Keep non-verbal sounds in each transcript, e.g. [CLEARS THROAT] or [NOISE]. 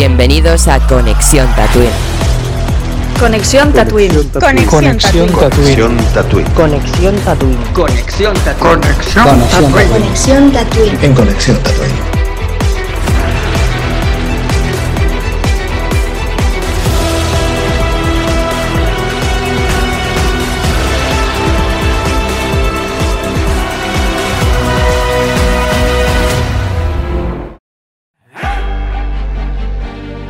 Bienvenidos a Conexión Tatooine. Conexión Tatooine. Conexión Tatooine. Conexión Tatooine. Conexión Tatooine. Conexión Tatooine. Conexión Tatooine. En Conexión Tatooine.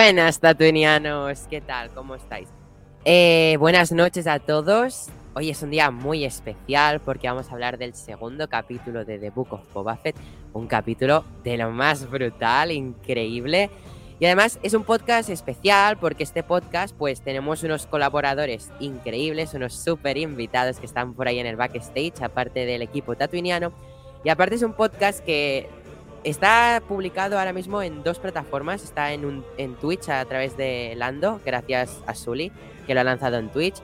Buenas, tatuinianos, ¿qué tal? ¿Cómo estáis? Eh, buenas noches a todos. Hoy es un día muy especial porque vamos a hablar del segundo capítulo de The Book of Boba Fett, un capítulo de lo más brutal, increíble. Y además es un podcast especial porque este podcast pues tenemos unos colaboradores increíbles, unos súper invitados que están por ahí en el backstage, aparte del equipo tatuiniano. Y aparte es un podcast que Está publicado ahora mismo en dos plataformas. Está en, un, en Twitch a través de Lando, gracias a Sully, que lo ha lanzado en Twitch.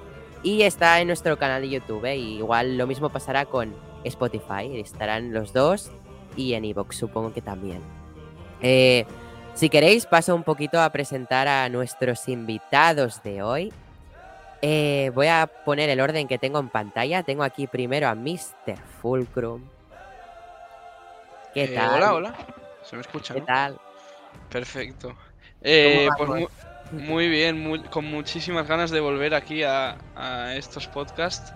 Y está en nuestro canal de YouTube. ¿eh? Y igual lo mismo pasará con Spotify. Estarán los dos. Y en Evox, supongo que también. Eh, si queréis, paso un poquito a presentar a nuestros invitados de hoy. Eh, voy a poner el orden que tengo en pantalla. Tengo aquí primero a Mr. Fulcrum. ¿Qué Eh, tal? hola, hola. ¿Se me escucha? ¿Qué no? tal? Perfecto. Eh, ¿Cómo pues muy, bien, muy- con muchísimas ganas de volver aquí a, a estos podcasts.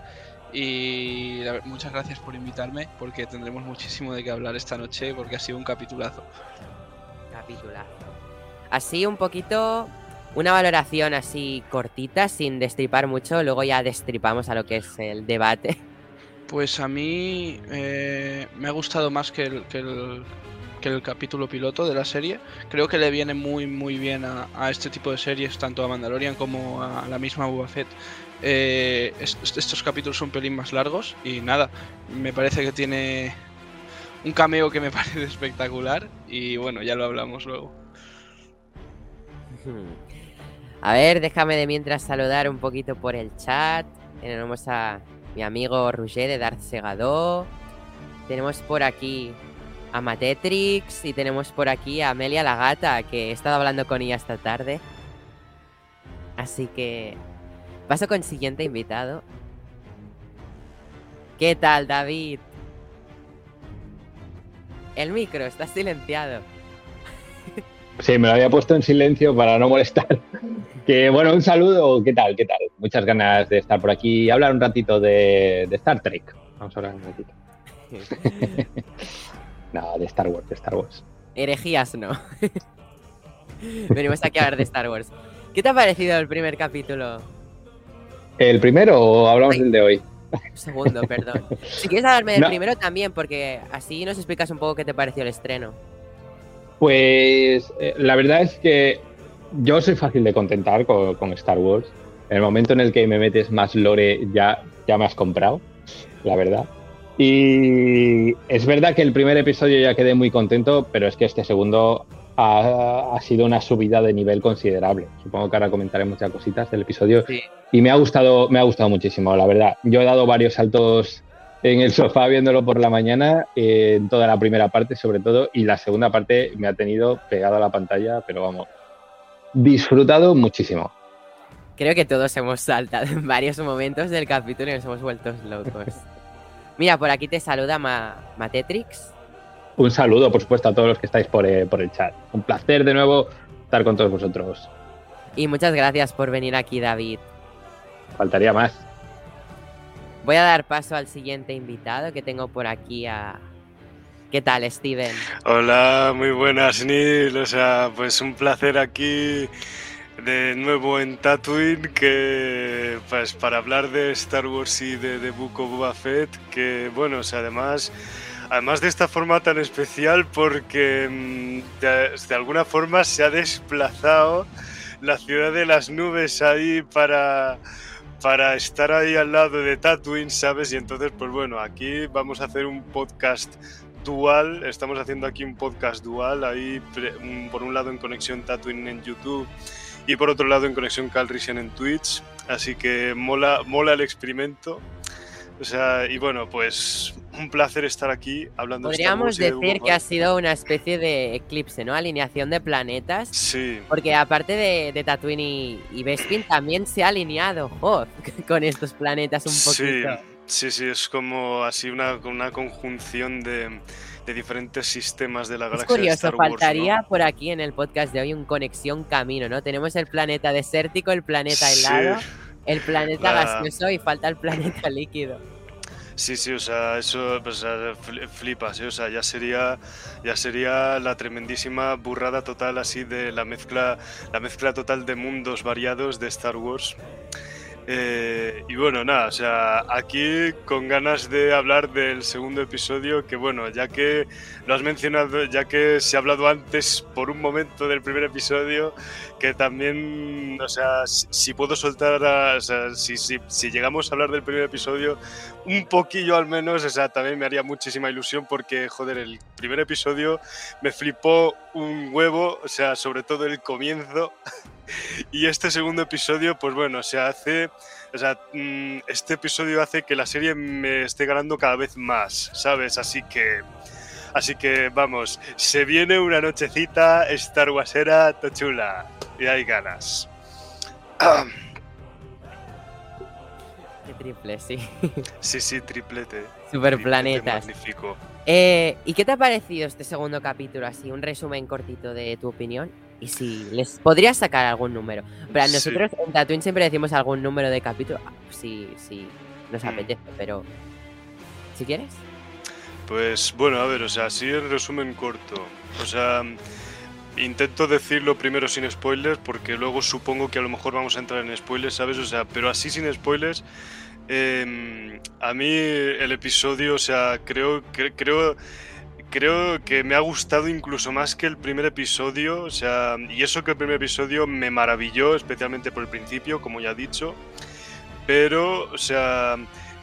Y la muchas gracias por invitarme, porque tendremos muchísimo de qué hablar esta noche, porque ha sido un capitulazo. Capitulazo. Así un poquito, una valoración así cortita, sin destripar mucho, luego ya destripamos a lo que es el debate. Pues a mí eh, me ha gustado más que el, que, el, capítulo piloto de la serie. Creo que le viene muy muy bien a, a este tipo de series, tanto a Mandalorian como a la misma Boba Fett. Eh, est- estos capítulos son un pelín más largos y nada, me parece que tiene un cameo que me [LAUGHS] parece espectacular y bueno, ya lo hablamos luego. A ver, déjame de mientras saludar un poquito por el chat. Tenemos a mi amigo Roger de Darth Segador. Tenemos por aquí a Matetrix y tenemos por aquí a Amelia la gata, que he estado hablando con ella esta tarde. Así que paso con el siguiente invitado. ¿Qué tal, David? El micro está silenciado. [LAUGHS] Sí, me lo había puesto en silencio para no molestar. [LAUGHS] Que bueno, un saludo, ¿qué tal? ¿Qué tal? Muchas ganas de estar por aquí y hablar un ratito de, de Star Trek. Vamos a hablar un ratito. [LAUGHS] no, de Star Wars, de Star Wars. Herejías no. [LAUGHS] Venimos aquí a hablar de Star Wars. ¿Qué te ha parecido el primer capítulo? ¿El primero o hablamos Ay. del de hoy? Segundo, perdón. Si quieres hablarme del No. primero también, porque así nos explicas un poco qué te pareció el estreno. Pues eh, la verdad es que yo soy fácil de contentar con, con Star Wars. En el momento en el que me metes más lore, ya, ya me has comprado, la verdad. Y es verdad que el primer episodio ya quedé muy contento, pero es que este segundo ha, ha sido una subida de nivel considerable. Supongo que ahora comentaré muchas cositas del episodio. Sí. Y me ha gustado, me ha gustado muchísimo, la verdad. Yo he dado varios saltos en el sofá viéndolo por la mañana, eh, en toda la primera parte sobre todo, y la segunda parte me ha tenido pegado a la pantalla, pero vamos, disfrutado muchísimo. Creo que todos hemos saltado en varios momentos del capítulo y nos hemos vuelto locos. [LAUGHS] Mira, por aquí te saluda Ma- Matetrix. Un saludo, por supuesto, a todos los que estáis por, eh, por el chat. Un placer de nuevo estar con todos vosotros. Y muchas gracias por venir aquí, David. Faltaría más. Voy a dar paso al siguiente invitado que tengo por aquí a... ¿Qué tal, Steven? Hola, muy buenas, Neil. O sea, pues un placer aquí de nuevo en Tatooine, que pues para hablar de Star Wars y de The Book of que bueno, o sea, además, además de esta forma tan especial porque mm, de, de alguna forma se ha desplazado la ciudad de las nubes ahí para para estar ahí al lado de Tatooine, ¿sabes? Y entonces, pues bueno, aquí vamos a hacer un podcast dual, estamos haciendo aquí un podcast dual, ahí por un lado en Conexión Tatooine en YouTube y por otro lado en Conexión Calrissian en Twitch, así que mola, mola el experimento. O sea, y bueno, pues un placer estar aquí hablando de Podríamos de decir Boba que ha sido una especie de eclipse, ¿no? Alineación de planetas. Sí, Porque aparte de, de Tatooine y, y Bespin, también se ha alineado Hoth [LAUGHS] con estos planetas un sí, poquito. sí, sí, es como así una, una conjunción de, de diferentes sistemas de la Es galaxia de curioso, Star Wars, ¿no? faltaría por aquí en el podcast de hoy un conexión camino, ¿no? Tenemos el planeta desértico, el planeta helado, Sí. el planeta La- gaseoso y falta el [LAUGHS] planeta líquido. Sí, sí, o sea, eso pues, flipas, ¿eh? o sea, ya sería, ya sería la tremendísima burrada total así de la mezcla, la mezcla total de mundos variados de Star Wars. Eh, y bueno, nada, o sea, aquí con ganas de hablar del segundo episodio, que bueno, ya que lo has mencionado, ya que se ha hablado antes por un momento del primer episodio, que también, o sea, si, puedo soltar, a- o sea, si, si, si llegamos a hablar del primer episodio, un poquillo al menos, o sea, también me haría muchísima ilusión porque, joder, el primer episodio me flipó un huevo, o sea, sobre todo el comienzo. [LAUGHS] [LAUGHS] Y este segundo episodio, pues bueno, se hace, o sea, mm, este episodio hace que la serie me esté ganando cada vez más, ¿sabes? Así que, así que vamos, se viene una nochecita Star Warsera tochula y hay ganas. Qué triple, sí. Sí, sí, triplete. Super triplete planetas. Magnífico. Eh, ¿Y qué te ha parecido este segundo capítulo? Así, un resumen cortito de tu opinión. Y si les podrías sacar algún número. Pero Sí. nosotros en Tatooine siempre decimos algún número de capítulo. Ah, Sí, sí, nos Mm. apetece, pero. Si quieres. Pues bueno, a ver, o sea, así en resumen corto. O sea, intento decirlo primero sin spoilers porque luego supongo que a lo mejor vamos a entrar en spoilers, ¿sabes? O sea, pero así sin spoilers. eh, a mí el episodio, o sea, creo, cre- creo, creo que me ha gustado incluso más que el primer episodio. O sea, y eso que el primer episodio me maravilló, especialmente por el principio, como ya he dicho. Pero, o sea,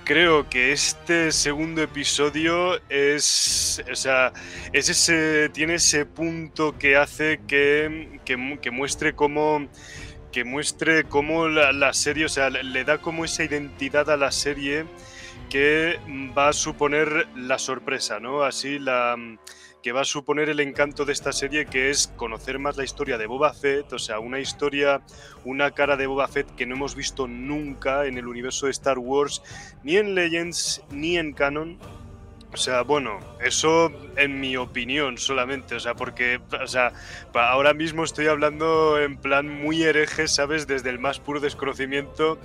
creo que este segundo episodio es, o sea, es ese, tiene ese punto que hace que, que, que muestre cómo que muestre cómo la, la serie, o sea, le da como esa identidad a la serie que va a suponer la sorpresa, ¿no? Así la que va a suponer el encanto de esta serie, que es conocer más la historia de Boba Fett, o sea, una historia, una cara de Boba Fett que no hemos visto nunca en el universo de Star Wars, ni en Legends, ni en Canon. O sea, bueno, eso en mi opinión solamente, o sea, porque, o sea, ahora mismo estoy hablando en plan muy hereje, ¿sabes? Desde el más puro desconocimiento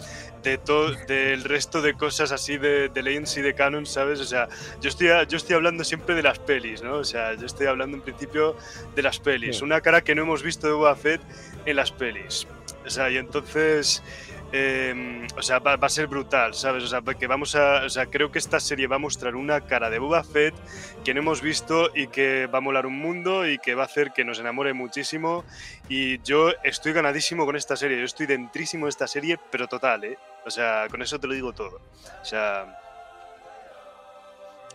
de todo, del resto de cosas así de, de Legends y de Canon, ¿sabes? O sea, yo estoy, yo estoy hablando siempre de las pelis, ¿no? O sea, yo estoy hablando en principio de las pelis. Sí. Una cara que no hemos visto de Boba Fett en las pelis. O sea, y entonces, eh, o sea, va, va a ser brutal, ¿sabes? O sea, que vamos a, o sea, creo que esta serie va a mostrar una cara de Boba Fett que no hemos visto y que va a molar un mundo y que va a hacer que nos enamore muchísimo. Y yo estoy ganadísimo con esta serie, yo estoy dentrísimo de esta serie, pero total, ¿eh? O sea, con eso te lo digo todo. O sea...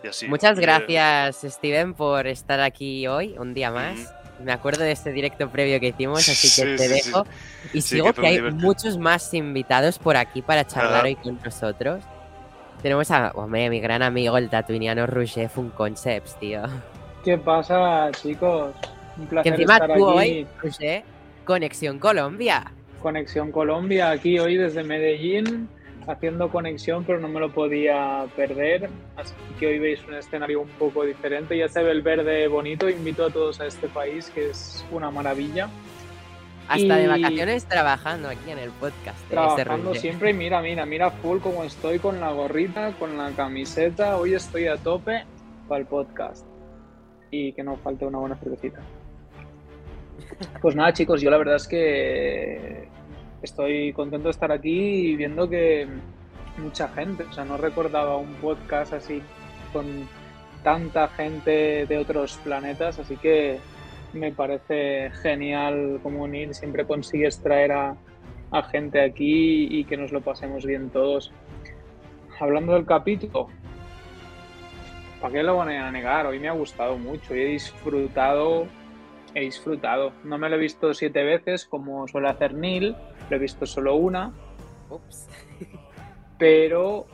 Y así. Muchas eh, gracias, Steven, por estar aquí hoy, un día más. Me acuerdo de este directo previo que hicimos, así Sí, que te sí, sí. dejo. Y Sí, sigo que que, hay divertido. muchos más invitados por aquí para charlar hoy con nosotros. Tenemos a hombre, mi gran amigo, el tatuiniano Roger Fun Concepts, tío. ¿Qué pasa, chicos? Un Que placer encima estar tú aquí. hoy, Roger, Conexión Colombia. Conexión Colombia, aquí hoy desde Medellín, haciendo conexión, pero no me lo podía perder. Así que hoy veis un escenario un poco diferente. Ya se ve el verde bonito. Invito a todos a este país, que es una maravilla. Hasta de Y- vacaciones trabajando aquí en el podcast. de ese Trabajando siempre y mira, mira, mira full como estoy con la gorrita, con la camiseta. Hoy estoy a tope para el podcast. Y que no falte una buena cervecita. Pues nada, chicos, yo la verdad es que estoy contento de estar aquí y viendo que mucha gente, o sea, no recordaba un podcast así con tanta gente de otros planetas, así que me parece genial como unir, siempre consigues traer a, a gente aquí y que nos lo pasemos bien todos. Hablando del capítulo, ¿para qué lo voy a negar? Hoy me ha gustado mucho y he disfrutado, he disfrutado. No me lo he visto siete veces como suele hacer Neil, lo he visto solo una, Ups. pero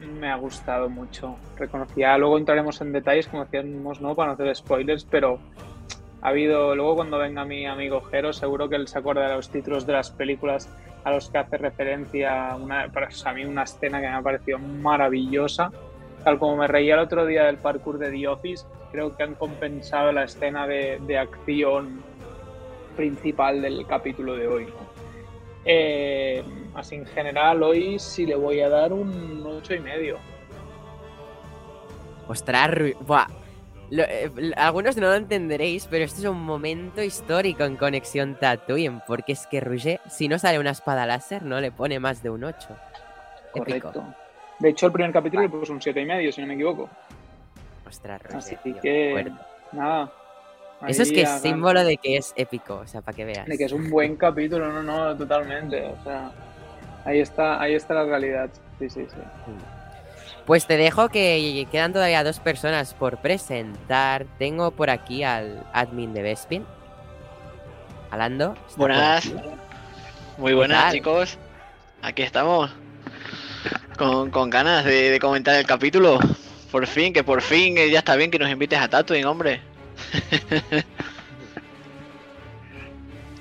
me ha gustado mucho. Reconocía, luego entraremos en detalles, como decíamos, ¿no? Para no hacer spoilers, pero ha habido, luego cuando venga mi amigo Jero, seguro que él se acuerda de los títulos de las películas a los que hace referencia, una, para a mí una escena que me ha parecido maravillosa. Tal como me reía el otro día del parkour de The Office, creo que han compensado la escena de, de acción principal del capítulo de hoy. ¿no? Eh, así en general, hoy sí le voy a dar un ocho y medio. Ostras, buah. Lo- eh, algunos no lo entenderéis, pero esto es un momento histórico en Conexión Tatooine, porque es que Rouget, si no sale una espada láser, no le pone más de un 8. Épico. Correcto. De hecho, el primer capítulo le puso un siete y medio, si no me equivoco. Ostras, Así Rouget, tío, que, fuerte. nada. Eso es que es símbolo de que es épico, o sea, para que veas. De que es un buen capítulo, no, no, totalmente. O sea, ahí está, ahí está la realidad. Sí, sí, sí. Pues te dejo que quedan todavía dos personas por presentar. Tengo por aquí al admin de Bespin. Alando. ¿está por Buenas. aquí? Muy buenas, tal? chicos. Aquí estamos. Con, con ganas de, de comentar el capítulo. Por fin, que por fin eh, ya está bien que nos invites a Tatooine, hombre. [LAUGHS]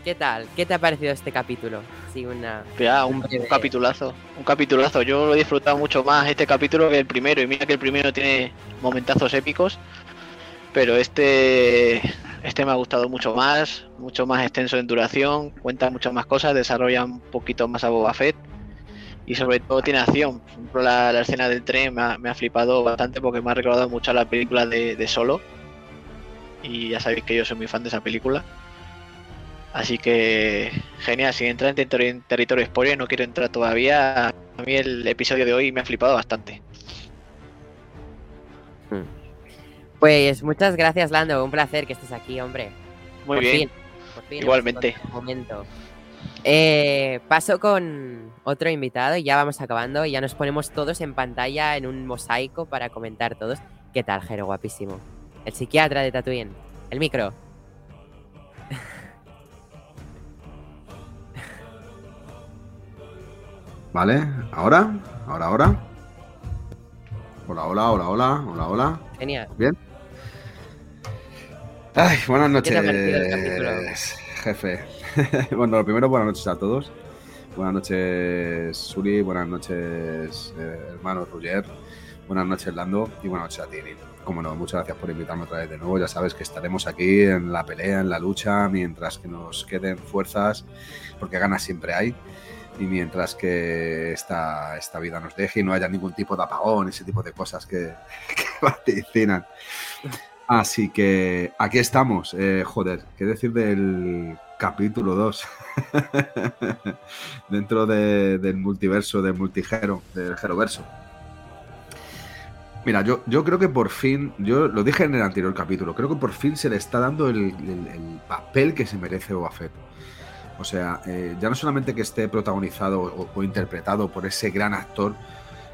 ¿Qué tal? ¿Qué te ha parecido este capítulo? Sí, una. Ya, un, un capitulazo. Un capitulazo. Yo lo he disfrutado mucho más este capítulo que el primero. Y mira que el primero tiene momentazos épicos. Pero este. Este me ha gustado mucho más. Mucho más extenso en duración. Cuenta muchas más cosas. Desarrolla un poquito más a Boba Fett. Y sobre todo tiene acción. Por ejemplo, la, la escena del tren me ha, me ha flipado bastante porque me ha recordado mucho a la película de, de Solo. Y ya sabéis que yo soy muy fan de esa película. Así que genial, sin entrar en territorio, territorio spoiler, no quiero entrar todavía. A mí el episodio de hoy me ha flipado bastante. Pues muchas gracias, Lando. Un placer que estés aquí, hombre. Muy Por bien. fin, por fin Igualmente. un momento. Eh, paso con otro invitado y ya vamos acabando. Y ya nos ponemos todos en pantalla en un mosaico para comentar todos. ¿Qué tal, Jero? Guapísimo. El psiquiatra de Tatooine. El micro. Vale, ahora, ahora, ahora. Hola, hola, hola, hola, hola, hola. Genial. Ay, buenas ¿Qué te ha parecido el noches, jefe. [LAUGHS] bueno, lo primero, buenas noches a todos. Buenas noches, Suri. Buenas noches, eh, hermano Roger. Buenas noches, Lando. Y buenas noches a ti. Como no, muchas gracias por invitarme otra vez de nuevo. Ya sabes que estaremos aquí en la pelea, en la lucha, mientras que nos queden fuerzas, porque ganas siempre hay. Y mientras que esta, esta vida nos deje y no haya ningún tipo de apagón, ese tipo de cosas que, [LAUGHS] vaticinan. Así que aquí estamos. Eh, joder, ¿qué decir del capítulo 2? [LAUGHS] Dentro de- del multiverso, del multigero, del Geroverso. Mira, yo, yo creo que por fin, yo lo dije en el anterior capítulo, creo que por fin se le está dando el, el- el papel que se merece Boba Fett. O sea, eh, ya no solamente que esté protagonizado o, interpretado por ese gran actor,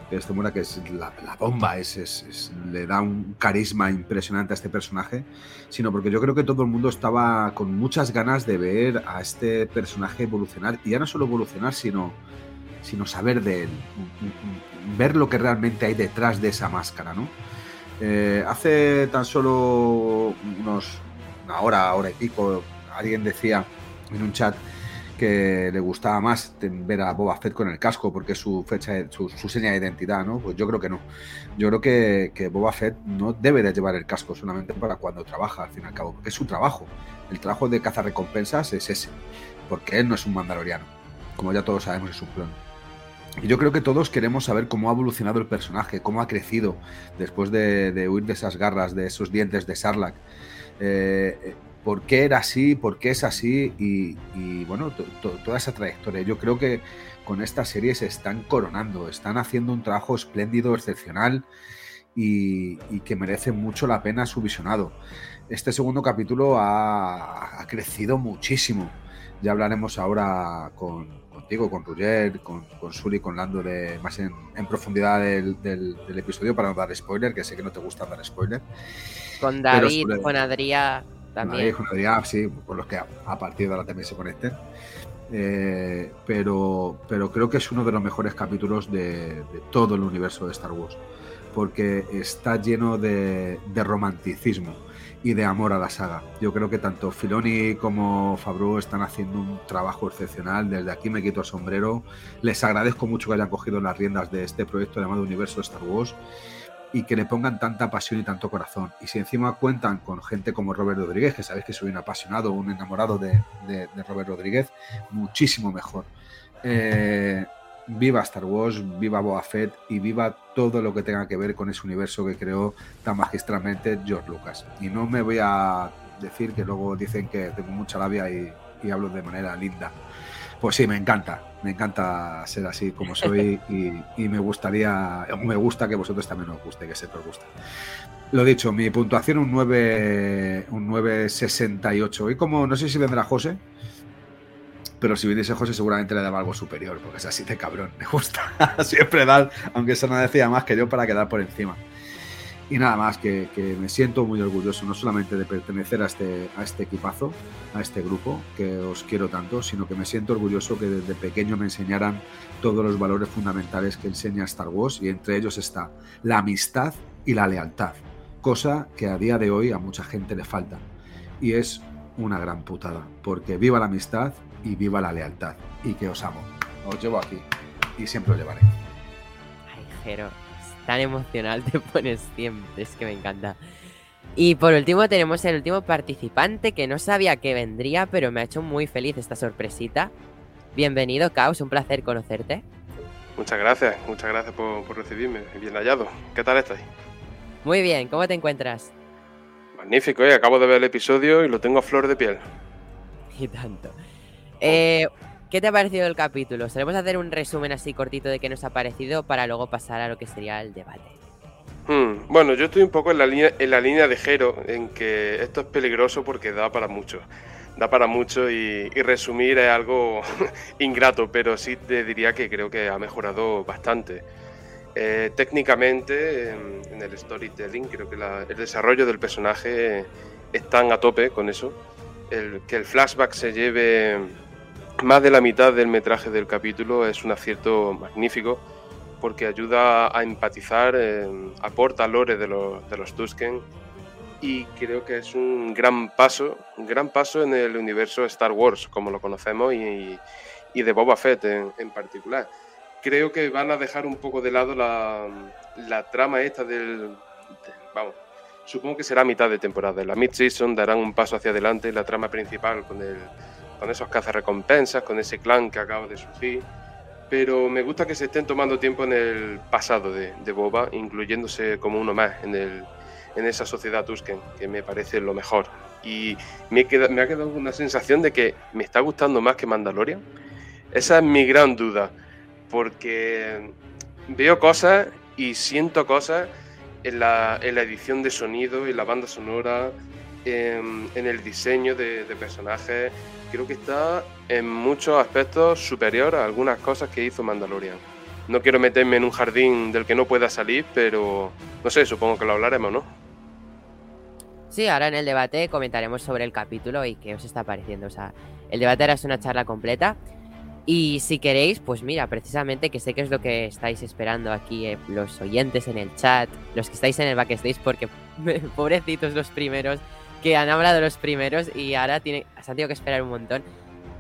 que este muera que es la, bomba, es, es- es- le da un carisma impresionante a este personaje, sino porque yo creo que todo el mundo estaba con muchas ganas de ver a este personaje evolucionar, y ya no solo evolucionar, sino, sino saber de él, ver lo que realmente hay detrás de esa máscara, ¿no? Eh, hace tan solo unos una hora, hora y pico, alguien decía en un chat que le gustaba más ver a Boba Fett con el casco porque es su fecha, su, su seña de identidad, ¿no? Pues yo creo que no. Yo creo que, que Boba Fett no debe de llevar el casco solamente para cuando trabaja, al fin y al cabo, porque es su trabajo. El trabajo de cazarrecompensas es ese, porque él no es un mandaloriano, como ya todos sabemos es un clon. Yo creo que todos queremos saber cómo ha evolucionado el personaje, cómo ha crecido después de, huir de esas garras, de esos dientes de Sarlacc. Eh, por qué era así, por qué es así y, bueno, to- to- toda esa trayectoria. Yo creo que con esta serie se están coronando, están haciendo un trabajo espléndido, excepcional y, que merece mucho la pena su visionado. Este segundo capítulo ha crecido muchísimo. Ya hablaremos ahora con, contigo, con Roger, con, con Suri, con Lando de, más en, en profundidad del, del- del episodio para no dar spoiler, que sé que no te gusta dar spoiler. Con David, sobre- con Adrián también. Con Adrián, sí, por los que a, a partir de ahora también se conecten. Eh, pero, pero creo que es uno de los mejores capítulos de, de todo el universo de Star Wars, porque está lleno de, de romanticismo y de amor a la saga. Yo creo que tanto Filoni como Favreau están haciendo un trabajo excepcional. Desde aquí me quito el sombrero. Les agradezco mucho que hayan cogido las riendas de este proyecto llamado Universo Star Wars y que le pongan tanta pasión y tanto corazón. Y si encima cuentan con gente como Robert Rodríguez, que sabéis que soy un apasionado, un enamorado de, de- de Robert Rodríguez, muchísimo mejor. Eh, viva Star Wars, viva Boba Fett y viva todo lo que tenga que ver con ese universo que creó tan magistralmente George Lucas. Y no me voy a decir que luego dicen que tengo mucha labia y, y hablo de manera linda. Pues sí, me encanta, me encanta ser así como soy [LAUGHS] y, y me gustaría, me gusta que vosotros también os guste, que que os gusta. Lo dicho, mi puntuación un 9, un 9.68. Y como no sé si vendrá José, pero si viniese José seguramente le daba algo superior, porque es así de cabrón, me gusta [LAUGHS] siempre dar, aunque eso no decía más que yo para quedar por encima. Y nada más, que, que me siento muy orgulloso no solamente de pertenecer a este, a este equipazo, a este grupo, que os quiero tanto, sino que me siento orgulloso que desde pequeño me enseñaran todos los valores fundamentales que enseña Star Wars y entre ellos está la amistad y la lealtad, cosa que a día de hoy a mucha gente le falta. Y es una gran putada, porque viva la amistad y viva la lealtad. Y que os amo. Os llevo aquí y siempre os llevaré. Ay, Jero, tan emocional [LAUGHS] te pones siempre, es que me encanta. Y por último tenemos el último participante que no sabía que vendría, pero me ha hecho muy feliz esta sorpresita. Bienvenido, Caos, un placer conocerte. Muchas gracias, muchas gracias por, por recibirme. Bien hallado. ¿Qué tal estáis? Muy bien, ¿cómo te encuentras? Magnífico, ¿eh? acabo de ver el episodio y lo tengo a flor de piel. [LAUGHS] Y tanto. Eh, ¿Qué te ha parecido el capítulo? Solemos hacer un resumen así cortito de qué nos ha parecido para luego pasar a lo que sería el debate. Hmm, Bueno, yo estoy un poco en la línea, en la línea de Jero, en que esto es peligroso porque da para mucho. Da para mucho y, resumir es algo [LAUGHS] ingrato, pero sí te diría que creo que ha mejorado bastante. Eh, técnicamente, en, el storytelling, creo que el desarrollo del personaje están a tope con eso. Que el flashback se lleve más de la mitad del metraje del capítulo es un acierto magnífico porque ayuda a empatizar, eh, aporta lore de los, de los Tusken y creo que es un gran paso, un gran paso en el universo Star Wars como lo conocemos y, y de Boba Fett en, particular. Creo que van a dejar un poco de lado la, la trama esta del, de- vamos, supongo que será mitad de temporada. En la mid-season darán un paso hacia adelante la trama principal con, el, con esos cazarrecompensas, con ese clan que acaba de surgir. Pero me gusta que se estén tomando tiempo en el pasado de, Boba, incluyéndose como uno más en, el, en esa sociedad Tusken, que me parece lo mejor. Y me, queda, me ha quedado una sensación de que me está gustando más que Mandalorian. Esa es mi gran duda, porque veo cosas y siento cosas en la, en la edición de sonido, en la banda sonora, en, el diseño de personajes. Creo que está en muchos aspectos superior a algunas cosas que hizo Mandalorian. No quiero meterme en un jardín del que no pueda salir, pero no sé, supongo que lo hablaremos, ¿no? Sí, ahora en el debate comentaremos sobre el capítulo y qué os está pareciendo. O sea, el debate ahora es una charla completa. Y si queréis, pues mira, precisamente que sé que es lo que estáis esperando aquí eh, los oyentes en el chat, los que estáis en el backstage, porque [LAUGHS] pobrecitos los primeros que han hablado los primeros y ahora tiene, se han tenido que esperar un montón.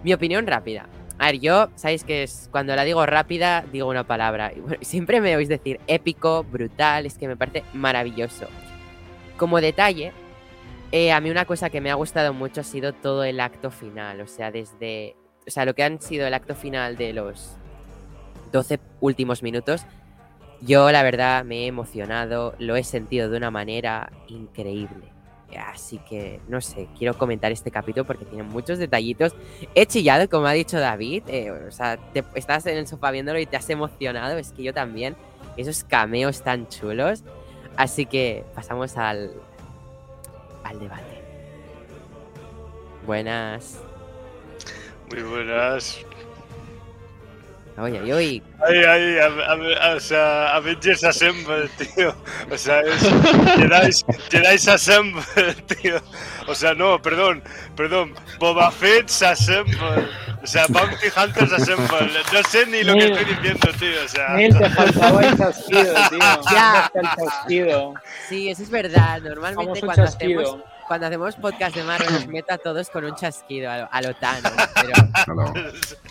Mi opinión rápida. A ver, yo, sabéis que es cuando la digo rápida, digo una palabra. Y [LAUGHS] siempre me oís decir épico, brutal, es que me parece maravilloso. Como detalle, eh, a mí una cosa que me ha gustado mucho ha sido todo el acto final. O sea, desde. O sea, lo que han sido el acto final de los 12 últimos minutos. Yo, la verdad, me he emocionado, lo he sentido de una manera increíble. Así que, no sé, quiero comentar este capítulo porque tiene muchos detallitos. He chillado, como ha dicho David. eh, o sea, estás en el sofá viéndolo y te has emocionado. Es que yo también. Esos cameos tan chulos. Así que pasamos al, al debate. Buenas. Muy buenas. Oye, oye, oye. Ay, ay, a- a- a- o sea, Avengers Assemble, tío. O sea, es Jedi's, Jedi's Assemble, tío. O sea, no, perdón, perdón. Boba Fett's Assemble. O sea, Bounty Hunters Assemble. No sé ni lo que estoy diciendo, tío. O sea, Neil, te faltaba el chasquido, tío. Ya. ¿Dónde está el chasquido? Sí, eso es verdad. Normalmente cuando chasquido. hacemos, cuando hacemos podcast de Marvel nos meto a todos con un chasquido a lo, a lo Thanos, Pero.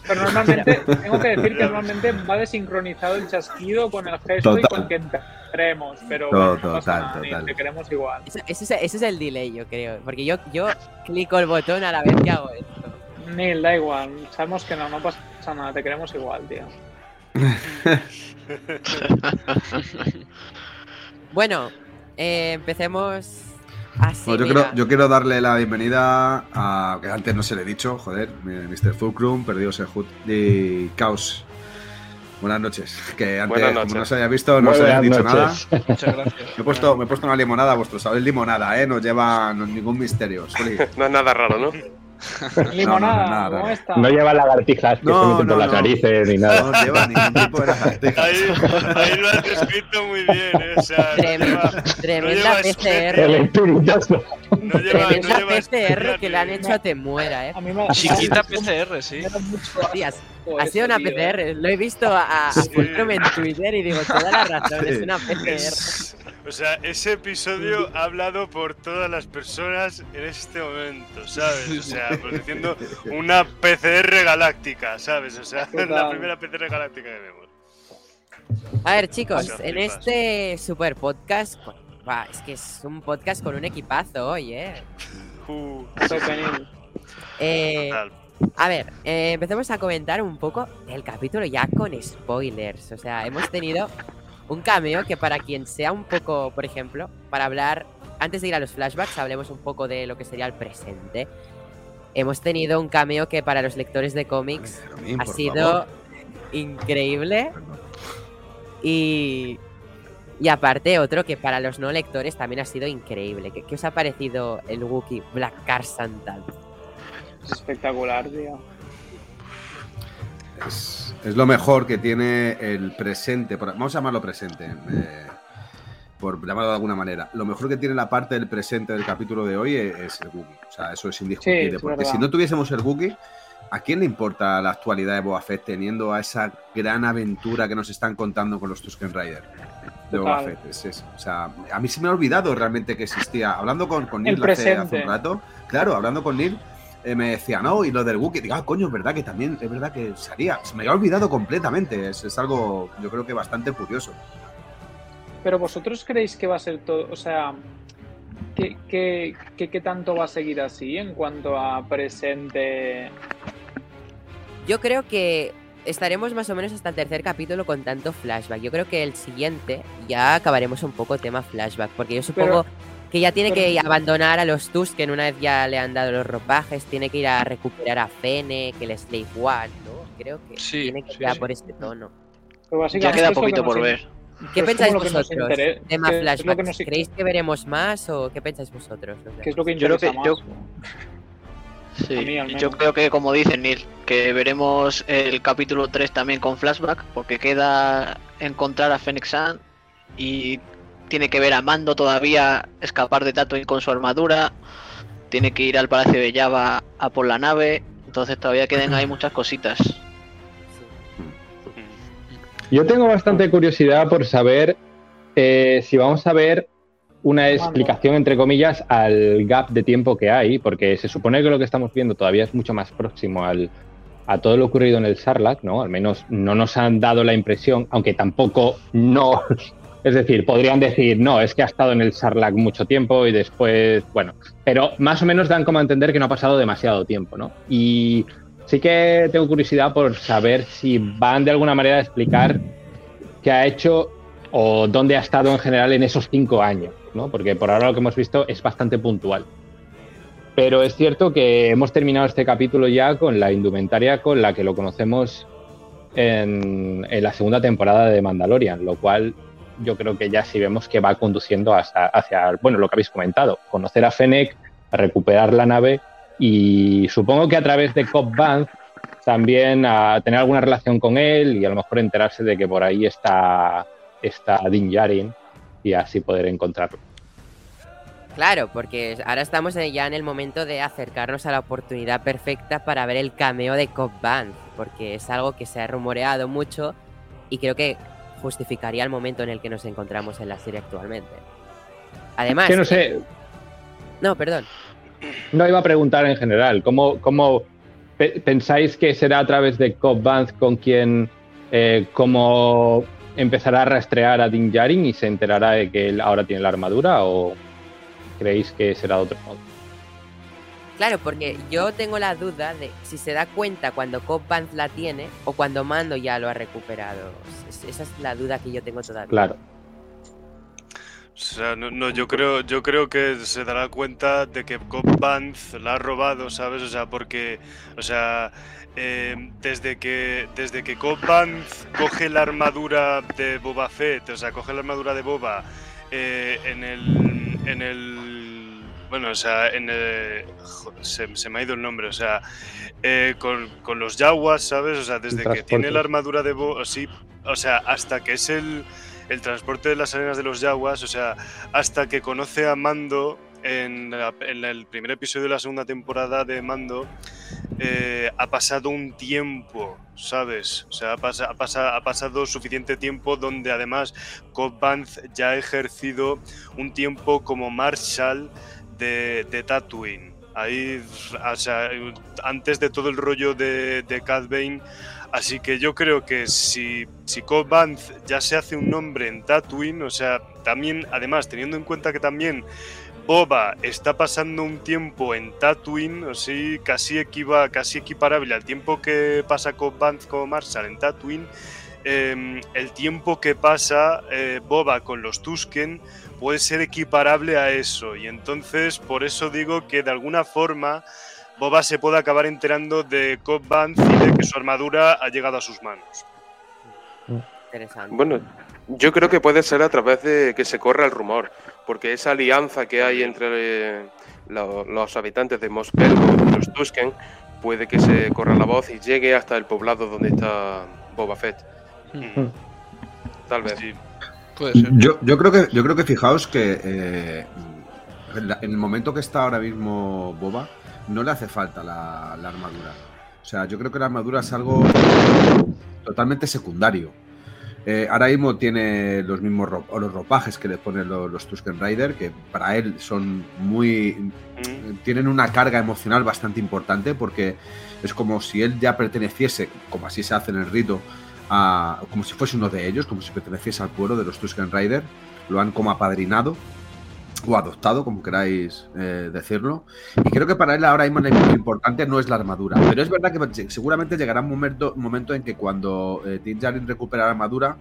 Pero normalmente, tengo que decir que normalmente va desincronizado el chasquido con el gesto y con que entremos. Pero To- bueno, no pasa total, nada, total. te queremos igual. ese, ese es, ese es el delay, yo creo. Porque yo, yo clico el botón a la vez que hago esto. Neil, da igual. Sabemos que no, no pasa nada. Te queremos igual, tío. [LAUGHS] Bueno, eh, empecemos así. Bueno, yo, mira. quiero, yo quiero darle la bienvenida a. que antes no se le he dicho, joder, Mr. Fulcrum, Perdidos en Hood y Caos. Buenas noches. Que antes, como no se había visto, no Muy se buenas dicho nada. Muchas gracias. Me he, puesto, me he puesto una limonada a vuestro sabéis limonada, ¿eh? No lleva no- ningún misterio. Soli. [LAUGHS] No es nada raro, ¿no? [LAUGHS] Limonada, nada, ¿cómo nada. está? No lleva lagartijas que No, se meten no, por las no. narices ni nada. No lleva ningún tipo de lagartijas. ahí, ahí lo has descrito muy bien, ¿eh? O sea, no tremenda lleva PCR. El espiritazo. no lleva, no Tremenda lleva PCR que le han hecho a Te Muera, eh. A mí me Chiquita PCR, sí. da Hostias, asco ha sido una tío. PCR. Lo he visto a, a Sí. Fulcrum en Twitter y digo, toda la razón, es una PCR. [LAUGHS] O sea, ese episodio ha hablado por todas las personas en este momento, ¿sabes? O sea, pues diciendo una PCR galáctica, ¿sabes? O sea, [LAUGHS] la primera PCR galáctica que vemos. A ver, chicos, Muchas en flipas. este super podcast, pues, va, es que es un podcast con un equipazo hoy, ¿eh? [LAUGHS] Uh. Eh, total. a ver, eh, empecemos a comentar un poco el capítulo ya con spoilers. O sea, hemos tenido un cameo que para quien sea un poco, por ejemplo, para hablar, antes de ir a los flashbacks, hablemos un poco de lo que sería el presente. Hemos tenido un cameo que para los lectores de cómics ha sido favor. increíble. Y, y aparte otro que para los no lectores también ha sido increíble. ¿Qué, qué os ha parecido el Wookiee Black Car Santal? Es espectacular, tío. Es, es lo mejor que tiene el presente, vamos a llamarlo presente, eh, por llamarlo de alguna manera. Lo mejor que tiene la parte del presente del capítulo de hoy es, es el Wookiee. O sea, eso es indiscutible. Sí, es porque verdad. si no tuviésemos el Wookiee, ¿a quién le importa la actualidad de Boba Fett teniendo a esa gran aventura que nos están contando con los Tusken Rider? De Boba Total. Fett, es eso. O sea, a mí se me ha olvidado realmente que existía. Hablando con, con Neil hace, hace un rato, claro, hablando con Neil, eh, me decía, no, y lo del Wookiee, digo, ah, coño, es verdad que también, es verdad que salía. Se me había olvidado completamente. Es, es algo, yo creo que bastante curioso. Pero vosotros creéis que va a ser todo, o sea, ¿qué, qué, qué- qué tanto va a seguir así en cuanto a presente? Yo creo que estaremos más o menos hasta el tercer capítulo con tanto flashback. Yo creo que el siguiente ya acabaremos un poco tema flashback, porque yo supongo que ya tiene que abandonar a los Tusken una vez ya le han dado los ropajes, tiene que ir a recuperar a Fene, que el Slave One, ¿no? Creo que Sí, tiene que ir a sí. por este tono. Pero Ya queda que poquito nos por ver. ¿Qué pensáis que vosotros? Tema que que nos- ¿Creéis que veremos más o qué pensáis vosotros? ¿Qué es lo que Yo creo que- yo-? Sí, mí, yo creo que como dice Neil, que veremos el capítulo 3 también con flashback, porque queda encontrar a Fennec Sun y tiene que ver a Mando todavía escapar de Tatooine con su armadura, tiene que ir al Palacio de Java a por la nave, entonces todavía quedan ahí muchas cositas. Yo tengo bastante curiosidad por saber eh, si vamos a ver una explicación, entre comillas, al gap de tiempo que hay, porque se supone que lo que estamos viendo todavía es mucho más próximo al, a todo lo ocurrido en el Sarlacc, ¿no? Al menos no nos han dado la impresión, aunque tampoco no. Es decir, podrían decir, no, es que ha estado en el Sarlacc mucho tiempo y después, bueno, pero más o menos dan como a entender que no ha pasado demasiado tiempo, ¿no? Y sí que tengo curiosidad por saber si van de alguna manera a explicar qué ha hecho o dónde ha estado en general en esos cinco años. ¿no? Porque por ahora lo que hemos visto es bastante puntual. Pero es cierto que hemos terminado este capítulo ya con la indumentaria con la que lo conocemos en la segunda temporada de Mandalorian, lo cual yo creo que ya sí vemos que va conduciendo hasta, hacia, bueno, lo que habéis comentado, conocer a Fennec, recuperar la nave y supongo que a través de Cobb Vanth también a tener alguna relación con él y a lo mejor enterarse de que por ahí está, está Din Djarin y así poder encontrarlo. Claro, porque ahora estamos ya en el momento de acercarnos a la oportunidad perfecta para ver el cameo de Cobb Vanth, porque es algo que se ha rumoreado mucho y creo que justificaría el momento en el que nos encontramos en la serie actualmente. Además... Que no sé... No, perdón. No iba a preguntar en general, ¿cómo, cómo pe- pensáis que será a través de Cobb Vanth con quien eh, como empezará a rastrear a Din Djarin y se enterará de que él ahora tiene la armadura o creéis que será de otro modo? Claro, porque yo tengo la duda de si se da cuenta cuando Cobb la tiene o cuando Mando ya lo ha recuperado. Es- Esa es la duda que yo tengo todavía. Claro. O sea, no, no, yo creo, yo creo que se dará cuenta de que Cobb la ha robado, ¿sabes? O sea, porque, o sea, eh, desde que desde que Cobb coge la armadura de Boba Fett, o sea, coge la armadura de Boba eh, en el en el bueno, o sea, en joder, se, se me ha ido el nombre, o sea, eh, con, con los Yaguas, ¿sabes? O sea, desde que tiene la armadura de Boba, sí, o sea, hasta que es el el transporte de las arenas de los Yaguas, o sea, hasta que conoce a Mando en, la- en el primer episodio de la segunda temporada de Mando, eh, ha pasado un tiempo, ¿sabes? O sea, ha, pasa- ha pasa- ha pasado suficiente tiempo donde además Cobb Vanth ya ha ejercido un tiempo como Marshal de, de Tatooine. Ahí, o sea, antes de todo el rollo de, de Cad Bane, Así que yo creo que si, si Cobb Vanth ya se hace un nombre en Tatooine, o sea, también, además, teniendo en cuenta que también Boba está pasando un tiempo en Tatooine, o sí, casi, equiva, casi equiparable al tiempo que pasa Cobb Vanth como Marshall en Tatooine, eh, el tiempo que pasa eh, Boba con los Tusken puede ser equiparable a eso. Y entonces, por eso digo que de alguna forma Boba se puede acabar enterando de Cobb y de que su armadura ha llegado a sus manos. Interesante. Bueno, yo creo que puede ser a través de que se corra el rumor, porque esa alianza que hay entre eh, lo- los habitantes de Mos Pelgo y los Tusken puede que se corra la voz y llegue hasta el poblado donde está Boba Fett. Mm, Tal vez. Sí. Puede ser. Yo, yo creo que yo creo que fijaos que eh, en, la- en el momento que está ahora mismo Boba no le hace falta la, la armadura. O sea, yo creo que la armadura es algo totalmente secundario. Eh, ahora mismo tiene los mismos ro- o los ropajes que le ponen los, los Tusken Rider, que para él son muy. Mm, tienen una carga emocional bastante importante porque es como si él ya perteneciese, como así se hace en el rito, a, como si fuese uno de ellos, como si perteneciese al pueblo de los Tusken Rider. Lo han como apadrinado o adoptado, como queráis eh, decirlo. Y creo que para él ahora mismo lo importante no es la armadura. Pero es verdad que seguramente llegará un momento, en que cuando eh, Din Djarin recupera la armadura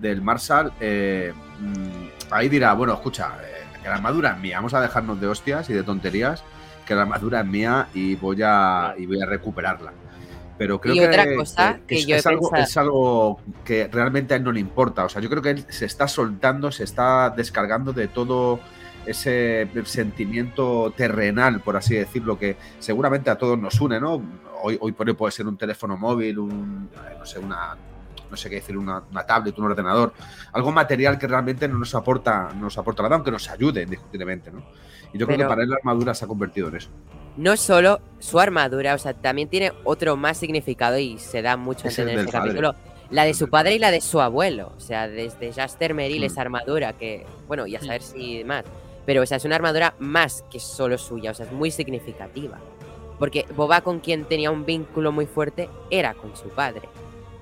del Marshal, eh, mm, ahí dirá, bueno, escucha, eh, la armadura es mía, vamos a dejarnos de hostias y de tonterías, que la armadura es mía y voy a recuperarla. Pero creo Y que, otra cosa que es, yo he es algo, pensado- es algo que realmente a él no le importa. O sea, yo creo que él se está soltando, se está descargando de todo ese sentimiento terrenal, por así decirlo, que seguramente a todos nos une, ¿no? Hoy, hoy por hoy puede ser un teléfono móvil, un, eh, no sé, una, no sé qué decir, una, una tablet, un ordenador, algo material que realmente no nos aporta, no nos aporta nada, aunque nos ayude, indiscutiblemente, ¿no? Y yo creo que para él la armadura se ha convertido en eso. No solo su armadura, o sea, también tiene otro más significado y se da mucho Es entender en este padre. capítulo. La de su padre y la de su abuelo. O sea, desde Jaster Merrill, Mm. esa armadura que, bueno, y a saber si más. Pero, o sea, es una armadura más que solo suya, o sea, es muy significativa. Porque Boba con quien tenía un vínculo muy fuerte era con su padre.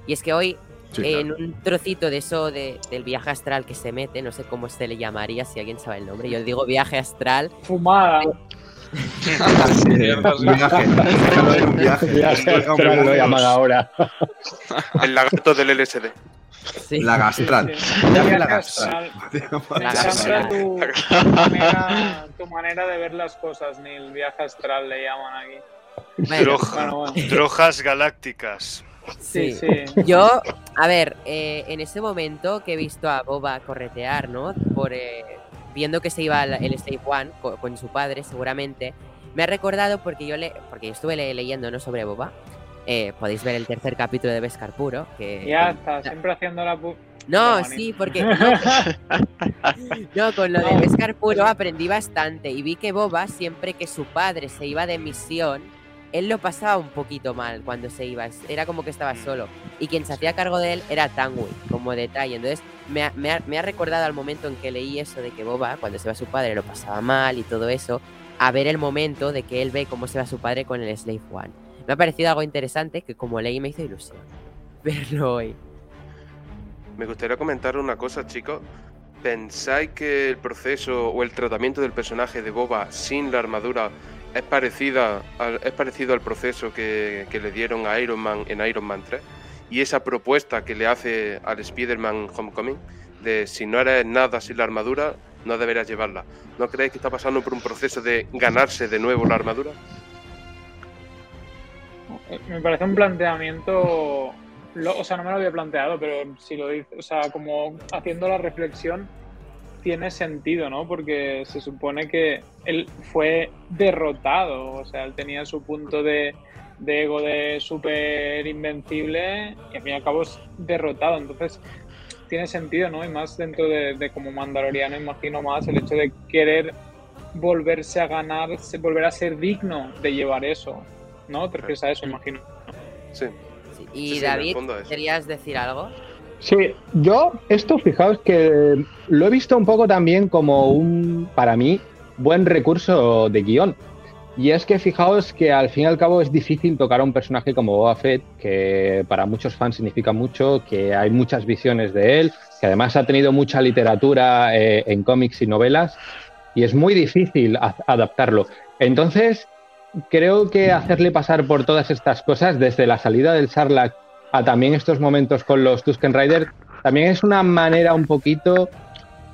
Y es que hoy, Sí, en claro. un trocito de eso de- del viaje astral que se mete, no sé cómo se le llamaría, si alguien sabe el nombre, yo digo viaje astral, Fumada. Sí, un viaje. [LAUGHS] Déjalo en un viaje. Ya se Hombre, lo vámonos. llaman ahora. El lagarto del LSD. Sí. La gastral. La. Me encanta tu, tu [LAUGHS] manera, tu manera de ver las cosas, ni el viaje astral le llaman aquí. Bueno, bueno. Drogas galácticas. Sí, sí. sí. Yo, a ver, eh, en ese momento que he visto a Boba corretear, ¿no? Por, eh, viendo que se iba al- el Slave One co- con, su padre, seguramente, me ha recordado porque yo le, porque yo estuve le- leyendo, ¿no? Sobre Boba. Eh, podéis ver el tercer capítulo de Beskar Puro. Que, Ya está, siempre haciendo la No, sí, porque. [LAUGHS] [LAUGHS] No, con lo de No. Beskar Puro aprendí bastante y vi que Boba, siempre que su padre se iba de misión, él lo pasaba un poquito mal cuando se iba. Era como que estaba solo. Y quien se hacía cargo de él era Tangui, como detalle. Entonces, me ha, me ha- me ha recordado al momento en que leí eso de que Boba, cuando se va su padre, lo pasaba mal y todo eso, a ver el momento de que él ve cómo se va su padre con el Slave One. Me ha parecido algo interesante que, como leí, me hizo ilusión [LAUGHS] verlo hoy. Me gustaría comentar una cosa, chicos. ¿Pensáis que el proceso o el tratamiento del personaje de Boba sin la armadura es parecida es parecido al proceso que, que le dieron a Iron Man en Iron Man 3? Y esa propuesta que le hace al Spider-Man Homecoming de si no eres nada sin la armadura, no deberías llevarla. ¿No creéis que está pasando por un proceso de ganarse de nuevo la armadura? Me parece un planteamiento. o sea, no me lo había planteado, pero si lo dice, o sea, como haciendo la reflexión, tiene sentido, ¿no? Porque se supone que él fue derrotado, o sea, él tenía su punto de, de ego de súper invencible y al fin y al cabo es derrotado. Entonces, tiene sentido, ¿no? Y más dentro de, de como mandaloriano, imagino más el hecho de querer volverse a ganar, se- volver a ser digno de llevar eso, ¿no? Te refieres a eso, imagino. Sí. Sí, Y Sí, David. ¿querías decir algo? Sí, yo esto fijaos que lo he visto un poco también como un, para mí, buen recurso de guion. Y es que fijaos que al fin y al cabo es difícil tocar a un personaje como Boba Fett, que para muchos fans significa mucho, que hay muchas visiones de él, que además ha tenido mucha literatura eh, en cómics y novelas, y es muy difícil adaptarlo. Entonces, creo que hacerle pasar por todas estas cosas, desde la salida del Sarlacc a también estos momentos con los Tusken Riders, también es una manera un poquito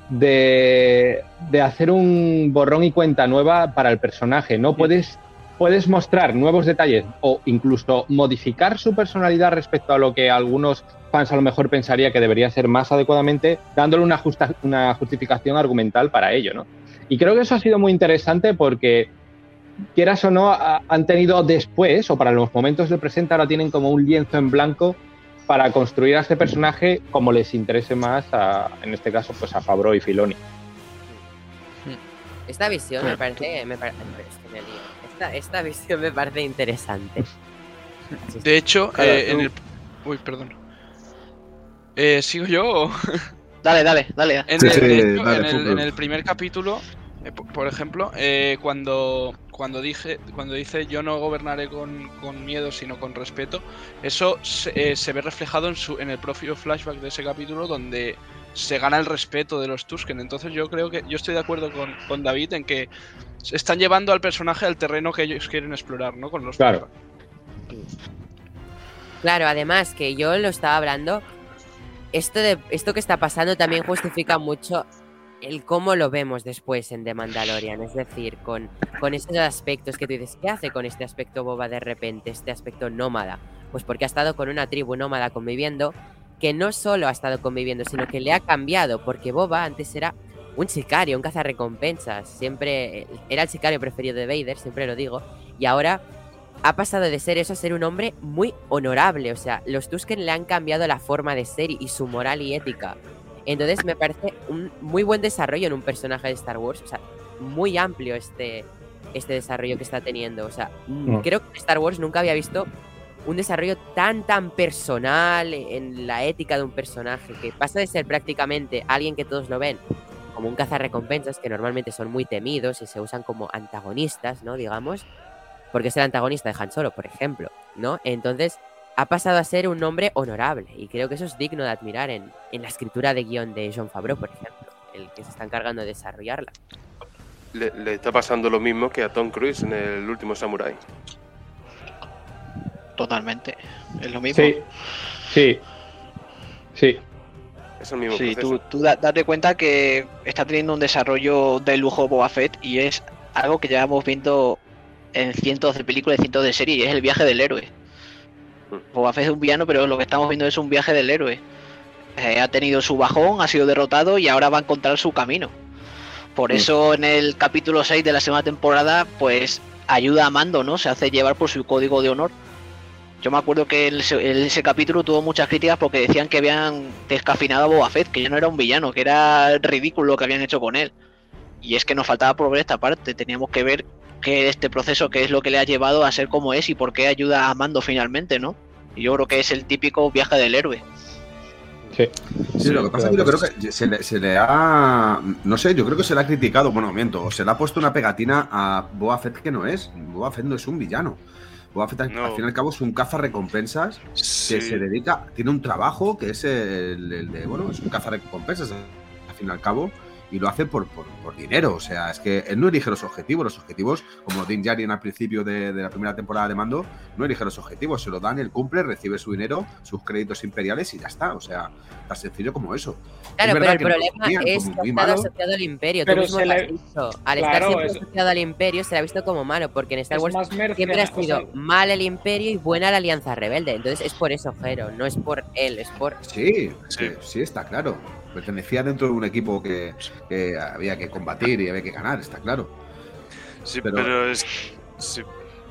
de, de hacer un borrón y cuenta nueva para el personaje. No puedes, puedes mostrar nuevos detalles o incluso modificar su personalidad respecto a lo que algunos fans a lo mejor pensaría que debería ser más adecuadamente, dándole una, justa, una justificación argumental para ello, ¿no? Y creo que eso ha sido muy interesante porque quieras o no, ha- han tenido después, o para los momentos del presente, ahora tienen como un lienzo en blanco para construir a este personaje como les interese más, a- en este caso, pues a Fabro y Filoni. Esta visión me parece. Me me. Esta, esta [LAUGHS] visión me parece interesante. [LAUGHS] De hecho, Claro, eh, en el. Uy, perdón. Eh, ¿Sigo yo? o? [LAUGHS] Dale, dale, dale. En, Sí, el, sí, de hecho, dale, en el- fútbol. en el primer capítulo, eh, po- por ejemplo, eh, cuando, cuando, dije, cuando dice yo no gobernaré con, con miedo sino con respeto, eso se, eh, se ve reflejado en, su, en el propio flashback de ese capítulo donde se gana el respeto de los Tusken. Entonces yo creo que yo estoy de acuerdo con, con David en que se están llevando al personaje al terreno que ellos quieren explorar, ¿no? Con los Claro. Claro, además que yo lo estaba hablando, esto, de, esto que está pasando también justifica mucho el cómo lo vemos después en The Mandalorian, es decir, con, con esos aspectos que tú dices, ¿qué hace con este aspecto boba de repente, este aspecto nómada? Pues porque ha estado con una tribu nómada conviviendo, que no solo ha estado conviviendo, sino que le ha cambiado, porque Boba antes era un sicario, un cazarrecompensas, siempre era el sicario preferido de Vader, siempre lo digo, y ahora ha pasado de ser eso a ser un hombre muy honorable. O sea, los Tusken le han cambiado la forma de ser y su moral y ética. Entonces me parece un muy buen desarrollo en un personaje de Star Wars. O sea, muy amplio este, este desarrollo que está teniendo. O sea, mm, Mm. creo que Star Wars nunca había visto un desarrollo tan, tan personal en la ética de un personaje, que pasa de ser prácticamente alguien que todos lo ven como un cazarrecompensas, que normalmente son muy temidos y se usan como antagonistas, ¿no? Digamos, porque es el antagonista de Han Solo, por ejemplo, ¿no? Entonces, ha pasado a ser un hombre honorable y creo que eso es digno de admirar en, en la escritura de guion de John Favreau, por ejemplo, el que se está encargando de desarrollarla. Le, le está pasando lo mismo que a Tom Cruise en el último Samurai. Totalmente. Es lo mismo. Sí, sí, sí. Es el mismo Sí, proceso. tú, tú da- date cuenta que está teniendo un desarrollo de lujo Boba Fett y es algo que llevamos viendo en cientos de películas y cientos de series, y es el viaje del héroe. Boba Fett es un villano, pero lo que estamos viendo es un viaje del héroe. Eh, ha tenido su bajón, ha sido derrotado y ahora va a encontrar su camino. Por eso en el capítulo 6 de la segunda temporada, pues ayuda a Mando, ¿no? Se hace llevar por su código de honor. Yo me acuerdo que el- el- ese capítulo tuvo muchas críticas porque decían que habían descafinado a Boba Fett, que ya no era un villano, que era ridículo lo que habían hecho con él. Y es que nos faltaba por ver esta parte, teníamos que ver que este proceso, qué es lo que le ha llevado a ser como es y por qué ayuda a Mando finalmente, ¿no? Y yo creo que es el típico viaje del héroe. Sí. Sí, lo que pasa es que yo creo que se le, se le ha. No sé, yo creo que se le ha criticado. Bueno, miento. Se le ha puesto una pegatina a Boba Fett que no es. Boba Fett no es un villano. Boba Fett, al- No. al fin y al cabo, es un caza-recompensas que Sí. se dedica. Tiene un trabajo que es el, el de. Bueno, es un caza-recompensas al fin y al cabo. Y lo hace por, por, por dinero. O sea, es que él no elige los objetivos. Los objetivos, como Din Djarin al principio de, de la primera temporada de Mando, no elige los objetivos. Se lo dan, él cumple, recibe su dinero, sus créditos imperiales y ya está. O sea, tan sencillo como eso. Claro, Es pero el problema es que ha estado asociado al imperio. Pero Tú mismo se lo has le- dicho. Al Claro, estar siempre es- asociado al imperio se le ha visto como malo, porque en Star Wars siempre ha sido mal el imperio y buena la alianza rebelde. Entonces es por eso, Jero, no es por él, es por... Sí, sí, está claro. Pertenecía dentro de un equipo que, que había que combatir y había que ganar, está claro. Sí, pero- pero, es. sí,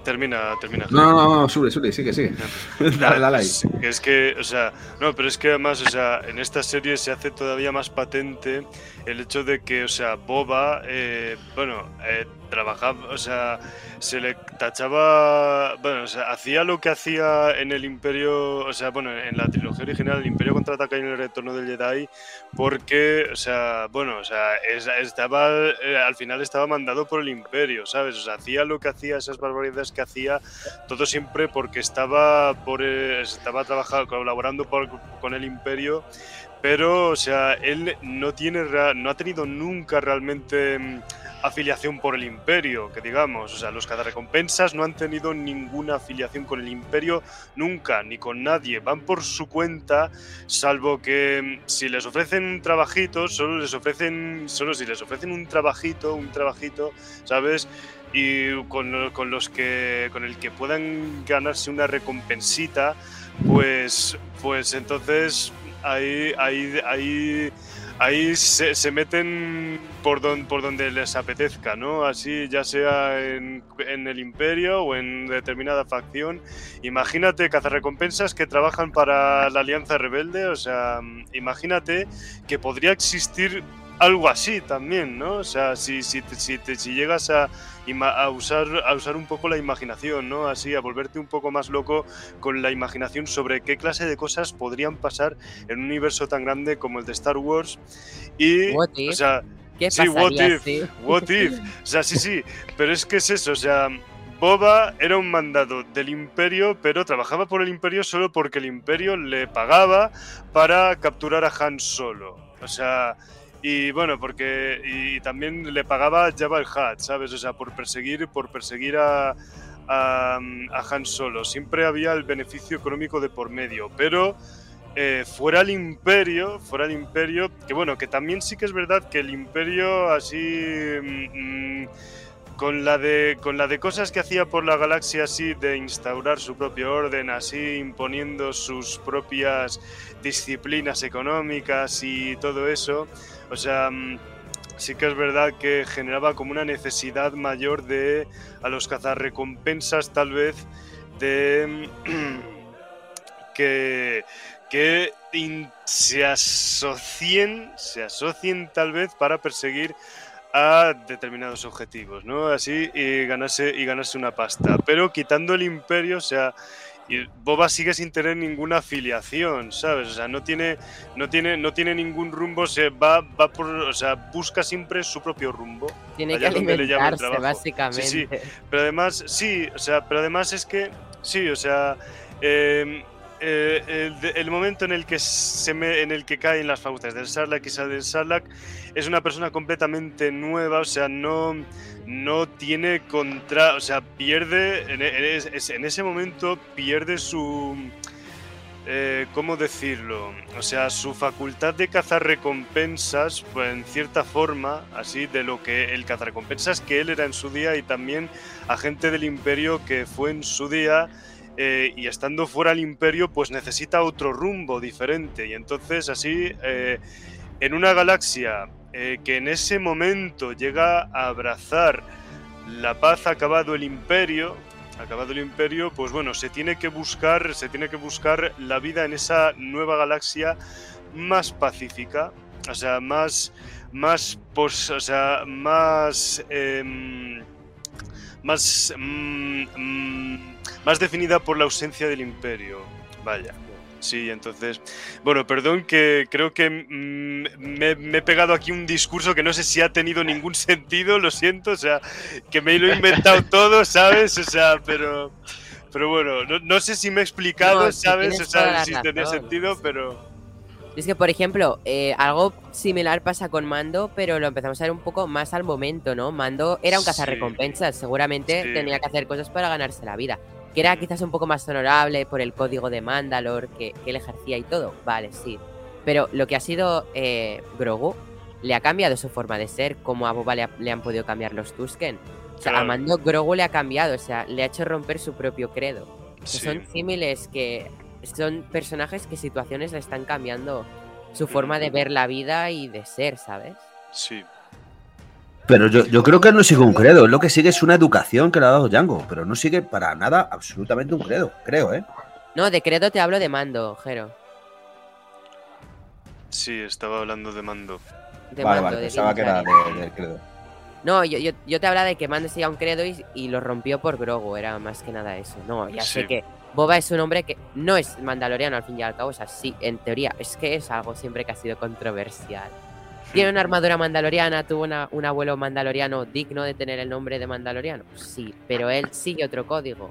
termina, termina. No, no, no, sube, sube, sigue, sigue. [LAUGHS] dale, dale ahí. Es, que es que, o sea, no, pero es que además, o sea, en esta serie se hace todavía más patente el hecho de que, o sea, Boba, eh, bueno, eh, trabajaba, o sea, se le tachaba, bueno, o sea, hacía lo que hacía en el Imperio, o sea, bueno, en la trilogía original, el Imperio contraataca y el Retorno del Jedi, porque, o sea, bueno, o sea, es- estaba, eh, al final estaba mandado por el Imperio, ¿sabes? O sea, hacía lo que hacía, esas barbaridades que hacía, todo siempre porque estaba por eh, estaba trabajando colaborando por- con el imperio pero o sea él no tiene no ha tenido nunca realmente mm, afiliación por el imperio que digamos o sea los cazarrecompensas no han tenido ninguna afiliación con el imperio nunca ni con nadie. Van por su cuenta salvo que mm, si les ofrecen un trabajito solo les ofrecen solo si les ofrecen un trabajito un trabajito sabes y con, con los que con el que puedan ganarse una recompensita pues pues entonces ahí ahí ahí ahí se, se meten por don, por donde les apetezca no así ya sea en, en el imperio o en determinada facción imagínate cazarrecompensas que trabajan para la alianza rebelde o sea imagínate que podría existir algo así también, ¿no? O sea, si, si, si, si llegas a, a, usar, a usar un poco la imaginación, ¿no? Así, a volverte un poco más loco con la imaginación sobre qué clase de cosas podrían pasar en un universo tan grande como el de Star Wars. Y, What o sea, ¿Qué sí, what if, what if. O sea, sí, sí, pero es que es eso, o sea, Boba era un mandado del imperio, pero trabajaba por el imperio solo porque el imperio le pagaba para capturar a Han Solo. O sea, y bueno, porque y también le pagaba Jabba el Hutt, ¿sabes? O sea, por perseguir, por perseguir a, a, Han Solo. Siempre había el beneficio económico de por medio, pero eh, fuera el imperio, fuera el imperio, que bueno, que también sí que es verdad que el imperio así mm, mm, con la de con la de cosas que hacía por la galaxia así de instaurar su propio orden, así imponiendo sus propias disciplinas económicas y todo eso, o sea, mm, sí que es verdad que generaba como una necesidad mayor de a los cazarrecompensas tal vez de [CLEARS THROAT] que que in- se asocien se asocien tal vez para perseguir a determinados objetivos, ¿no? Así y ganarse y ganarse una pasta, pero quitando el imperio, o sea, y Boba sigue sin tener ninguna afiliación, ¿sabes? O sea, no tiene, no tiene, no tiene ningún rumbo, se va, va por, o sea, busca siempre su propio rumbo. Tiene que allá donde le llama el alimentarse, trabajo. básicamente. Sí, sí. Pero además, sí, o sea, pero además es que, sí, o sea, eh, eh, el, momento en el que se me, en el que cae en las fauces del Sarlacc y sale del Sarlacc es una persona completamente nueva, o sea, no, no tiene contra, o sea, pierde, en, en es- en ese momento pierde su eh, ¿cómo decirlo? O sea, su facultad de cazar recompensas, pues en cierta forma, así de lo que el cazarrecompensas que él era en su día y también agente del imperio que fue en su día eh, y estando fuera del imperio, pues necesita otro rumbo diferente. Y entonces así, eh, en una galaxia eh, que en ese momento llega a abrazar la paz, acabado el imperio, acabado el imperio, pues bueno, se tiene que buscar, se tiene que buscar la vida en esa nueva galaxia más pacífica, o sea, más, más, pues, o sea, más, em, más, mm, mm, más definida por la ausencia del imperio. Vaya. Sí, entonces, bueno, perdón que creo que mm, me, me he pegado aquí un discurso que no sé si ha tenido ningún [LAUGHS] sentido, lo siento, o sea, que me lo he inventado [LAUGHS] todo, ¿sabes? O sea, pero, pero bueno, no, no sé si me he explicado, No, ¿sabes? O sea, si tenía razón, sentido, pero... Es que, por ejemplo, eh, algo similar pasa con Mando, pero lo empezamos a ver un poco más al momento, ¿no? Mando era un Sí. cazarrecompensas, seguramente Sí. tenía que hacer cosas para ganarse la vida. Que era quizás un poco más honorable por el código de Mandalor que, que él ejercía y todo. Vale, sí. Pero lo que ha sido eh, Grogu le ha cambiado su forma de ser, como a Boba le, ha- le han podido cambiar los Tusken. O sea, a Claro. Mando Grogu le ha cambiado, o sea, le ha hecho romper su propio credo. Sí. Son símiles que son personajes que situaciones le están cambiando su forma de ver la vida y de ser, ¿sabes? Sí. Pero yo, yo creo que no sigue un credo, es lo que sigue es una educación que le ha dado Django, pero no sigue para nada absolutamente un credo, creo, ¿eh? No, de credo te hablo de mando, Jero. Sí, estaba hablando de mando. De vale, mando, vale, de pensaba que era de- credo. No, yo, yo, yo te hablaba de que Mando siga un credo y, y lo rompió por Grogu, era más que nada eso. No, ya sé que Boba es un hombre que no es mandaloriano al fin y al cabo, o sea, sí, en teoría, es que es algo siempre que ha sido controversial. Tiene una armadura mandaloriana, tuvo un abuelo mandaloriano digno de tener el nombre de mandaloriano, sí, pero él sigue otro código.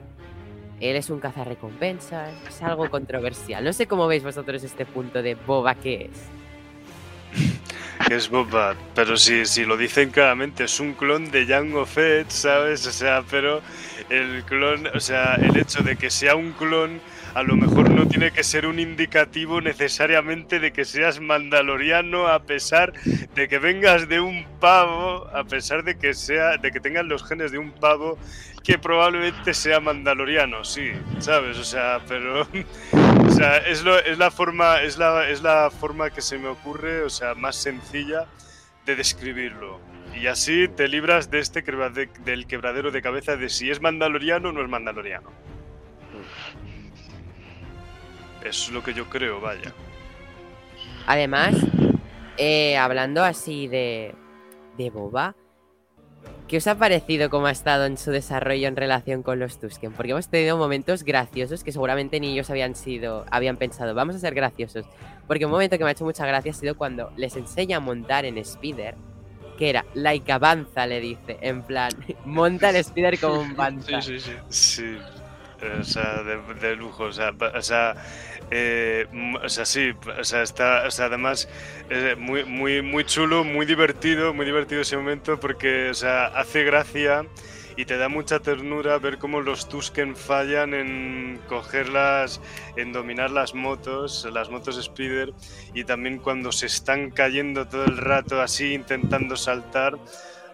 Él es un cazarrecompensas, es algo controversial. No sé cómo veis vosotros este punto de Boba que es. [LAUGHS] es Boba, pero si, si lo dicen claramente, es un clon de Jango Fett, ¿sabes? O sea, pero el clon, o sea, el hecho de que sea un clon, a lo mejor no tiene que ser un indicativo necesariamente de que seas mandaloriano, a pesar de que vengas de un pavo, a pesar de que sea, de que tengas los genes de un pavo, que probablemente sea mandaloriano, sí, ¿sabes? O sea, pero [LAUGHS] o sea, es, la forma, es la, es la forma que se me ocurre, o sea, más sencilla de describirlo. Y así te libras de este quebrade- del quebradero de cabeza de si es mandaloriano o no es mandaloriano. Es lo que yo creo, vaya. Además, eh, hablando así de, de Boba, ¿qué os ha parecido cómo ha estado en su desarrollo en relación con los Tusken? Porque hemos tenido momentos graciosos que seguramente ni ellos habían sido, habían pensado, vamos a ser graciosos. Porque un momento que me ha hecho mucha gracia ha sido cuando les enseña a montar en Spider, que era, like avanza, le dice, en plan, [LAUGHS] monta el Spider como un [LAUGHS] panza. Sí, sí, sí. Sí, o de, lujo, o sea, o sea, eh, o sea, sí, o sea, está, o sea, además, eh, muy, muy, muy chulo, muy divertido, muy divertido ese momento porque, o sea, hace gracia y te da mucha ternura ver cómo los Tusken fallan en cogerlas, en dominar las motos, las motos Speeder, y también cuando se están cayendo todo el rato así intentando saltar.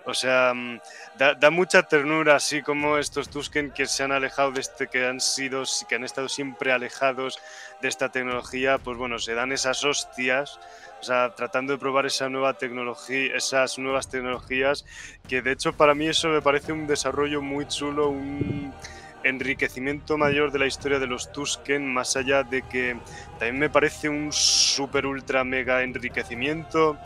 O sea, mm, da, mucha ternura, así como estos Tusken que se han alejado de este, que han sido, que han estado siempre alejados de esta tecnología, pues bueno, se dan esas hostias, o sea, tratando de probar esa nueva tecnología, esas nuevas tecnologías, que de hecho para mí eso me parece un desarrollo muy chulo, un enriquecimiento mayor de la historia de los Tusken, más allá de que también me parece un super ultra mega enriquecimiento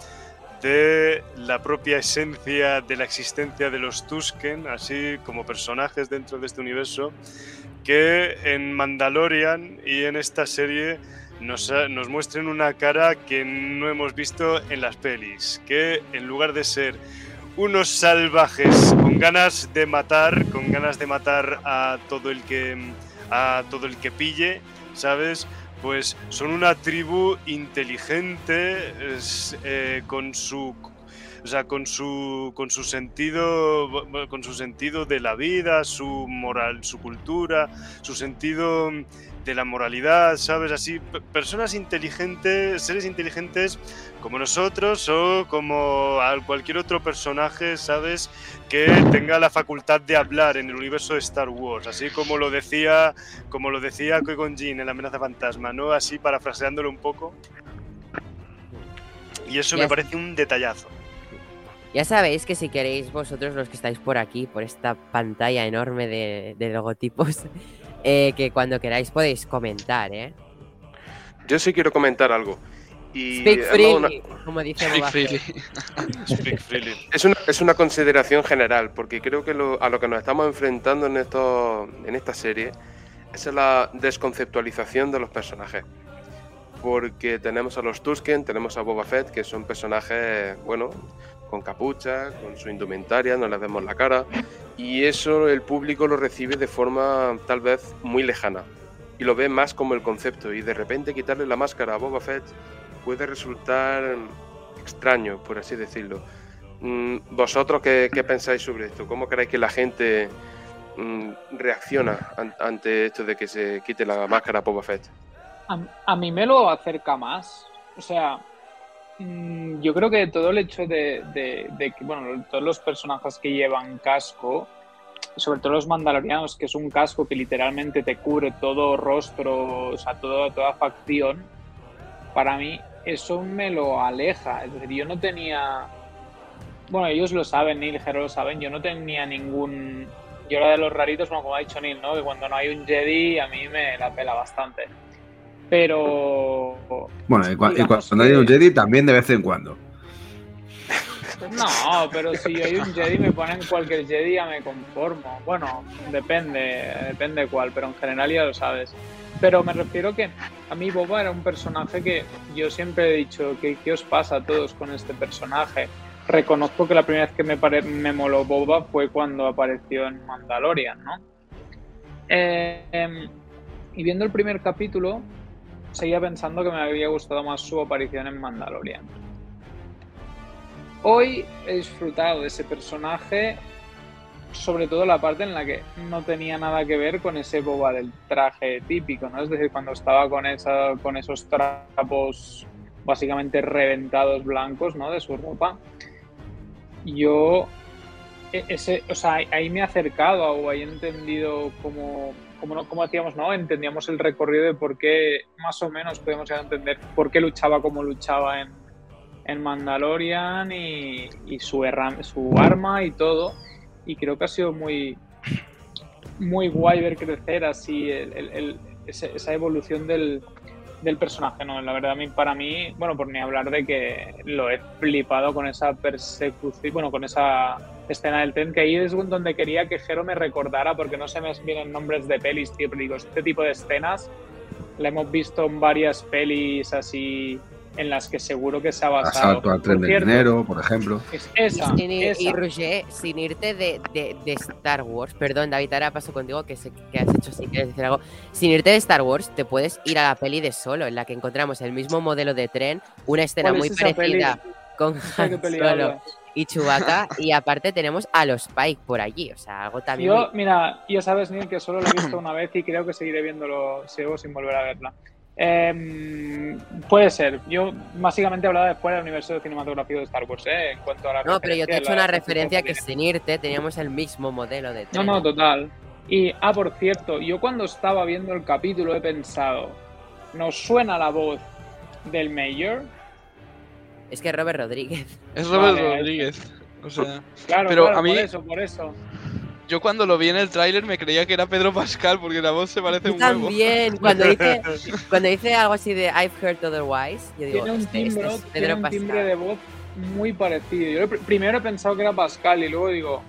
de la propia esencia de la existencia de los Tusken, así como personajes dentro de este universo, que en Mandalorian y en esta serie nos, nos muestren una cara que no hemos visto en las pelis, que en lugar de ser unos salvajes con ganas de matar, con ganas de matar a todo el que a todo el que pille, ¿sabes? Pues son una tribu inteligente, eh, con su O sea, con su, con su sentido, con su sentido de la vida, su moral, su cultura, su sentido de la moralidad, ¿sabes? Así, personas inteligentes, seres inteligentes como nosotros o como cualquier otro personaje, ¿sabes? Que tenga la facultad de hablar en el universo de Star Wars, así como lo decía, como lo decía Qui-Gon Jinn en La amenaza fantasma, ¿no? Así parafraseándolo un poco. Y eso me parece un detallazo. Ya sabéis que si queréis vosotros los que estáis por aquí, por esta pantalla enorme de, logotipos, [LAUGHS] eh, que cuando queráis podéis comentar, ¿eh? Yo sí quiero comentar algo. Y Speak freely, como dice Speak freely. [LAUGHS] Speak freely. Es, una, es una consideración general, porque creo que a lo que nos estamos enfrentando en, esto, en esta serie es la desconceptualización de los personajes porque tenemos a los Tusken, tenemos a Boba Fett, que son personajes, bueno, con capucha, con su indumentaria, no les vemos la cara, y eso el público lo recibe de forma tal vez muy lejana, y lo ve más como el concepto, y de repente quitarle la máscara a Boba Fett puede resultar extraño, por así decirlo. Mm, ¿Vosotros qué, pensáis sobre esto? ¿Cómo creéis que la gente mm, reacciona ante esto de que se quite la máscara a Boba Fett? A, mí me lo acerca más. O sea, yo creo que todo el hecho de, que, bueno, todos los personajes que llevan casco, sobre todo los mandalorianos, que es un casco que literalmente te cubre todo rostro, o sea, toda facción, para mí eso me lo aleja. Es decir, yo no tenía. Bueno, ellos lo saben, Neil Hero lo saben, yo no tenía ningún. Yo era de los raritos, como ha dicho Neil, ¿no? Que cuando no hay un Jedi a mí me la pela bastante. Pero. Bueno, y, cuando hay un Jedi también de vez en cuando. No, pero si hay un Jedi, me ponen cualquier Jedi, ya me conformo. Bueno, depende, depende cuál, pero en general ya lo sabes. Pero me refiero que a mí Boba era un personaje que yo siempre he dicho que qué os pasa a todos con este personaje. Reconozco que la primera vez que me, me moló Boba fue cuando apareció en Mandalorian, ¿no? Eh, y viendo el primer capítulo, seguía pensando que me había gustado más su aparición en Mandalorian. Hoy he disfrutado de ese personaje, sobre todo la parte en la que no tenía nada que ver con ese boba del traje típico, ¿no? Es decir, cuando estaba con, esa, con esos trapos básicamente reventados blancos, ¿no? De su ropa. Yo, e, ese, o sea, ahí me he acercado o ahí he entendido cómo como, como decíamos, ¿no? Entendíamos el recorrido de por qué, más o menos podemos entender por qué luchaba como luchaba en, en Mandalorian y, su, su arma y todo. Y creo que ha sido muy, muy guay ver crecer así esa evolución del, del personaje, ¿no? La verdad, a para mí, bueno, por ni hablar de que lo he flipado con esa persecución, bueno, con esa escena del tren, que ahí es donde quería que Jero me recordara, porque no se me vienen nombres de pelis, tío, pero digo, este tipo de escenas la hemos visto en varias pelis así en las que seguro que se ha basado. Asalto al tren de dinero, por ejemplo. Es esa, y, Roger, sin irte de, de, Star Wars, perdón, David, ahora paso contigo que, sé que has hecho si quieres decir algo. Sin irte de Star Wars, te puedes ir a la peli de Solo, en la que encontramos el mismo modelo de tren, una escena muy parecida con Han Solo y Chewbacca, [LAUGHS] y aparte tenemos a los Pike por allí, o sea, algo también. Yo, mira, ya sabes, Neil, que solo lo he visto una vez y creo que seguiré viéndolo, sigo sin volver a verla. Eh, puede ser. Yo básicamente hablaba de fuera del universo cinematográfico de Star Wars, ¿eh? En cuanto a la No, pero yo te he hecho una referencia que sin irte teníamos el mismo modelo de tren. No, no, total. Y, ah, por cierto, yo cuando estaba viendo el capítulo he pensado, ¿nos suena la voz del Mayor? Es que es Robert Rodríguez. Es Robert Rodríguez. O sea, claro, pero a mí, por eso, por eso. Yo cuando lo vi en el tráiler me creía que era Pedro Pascal porque la voz se parece un huevo. También, cuando dice, [LAUGHS] cuando dice algo así de I've heard otherwise, yo digo, tiene un, este, timbre, este tiene un timbre de voz muy parecido. Yo primero he pensado que era Pascal y luego digo,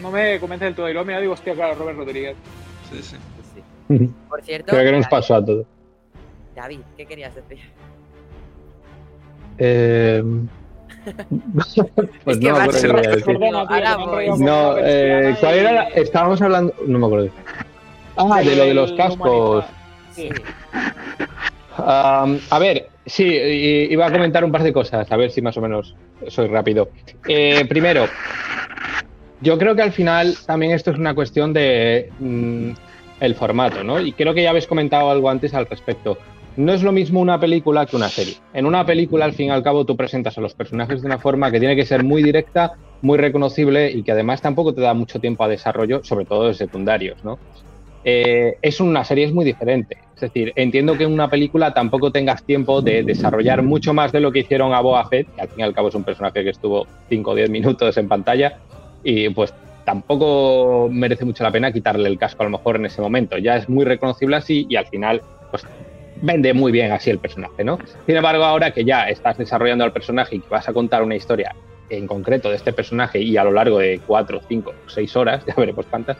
no me convence del todo. Y luego me digo, hostia, claro, Robert Rodríguez. Sí, sí. sí. [LAUGHS] Por cierto. Creo que nos pasó a todos. David, ¿qué querías decir? Eh. [LAUGHS] pues no me acuerdo No, eh, ¿cuál era? Estábamos hablando. No me acuerdo. Ah, de lo de los cascos. a ver, Sí, iba a comentar un par de cosas, a ver si más o menos soy rápido. Eh, primero, yo creo que al final también esto es una cuestión de mm, el formato, ¿no? Y creo que ya habéis comentado algo antes al respecto. No es lo mismo una película que una serie. En una película, al fin y al cabo, tú presentas a los personajes de una forma que tiene que ser muy directa, muy reconocible y que además tampoco te da mucho tiempo a desarrollo, sobre todo de secundarios, ¿no? Eh, es una serie es muy diferente. Es decir, entiendo que en una película tampoco tengas tiempo de desarrollar mucho más de lo que hicieron a Boba Fett, que al fin y al cabo es un personaje que estuvo 5 o 10 minutos en pantalla, y pues tampoco merece mucho la pena quitarle el casco a lo mejor en ese momento. Ya es muy reconocible así y al final pues vende muy bien así el personaje, ¿no? Sin embargo, ahora que ya estás desarrollando al personaje y que vas a contar una historia en concreto de este personaje y a lo largo de 4, 5, 6 horas, [LAUGHS] ya veremos cuántas,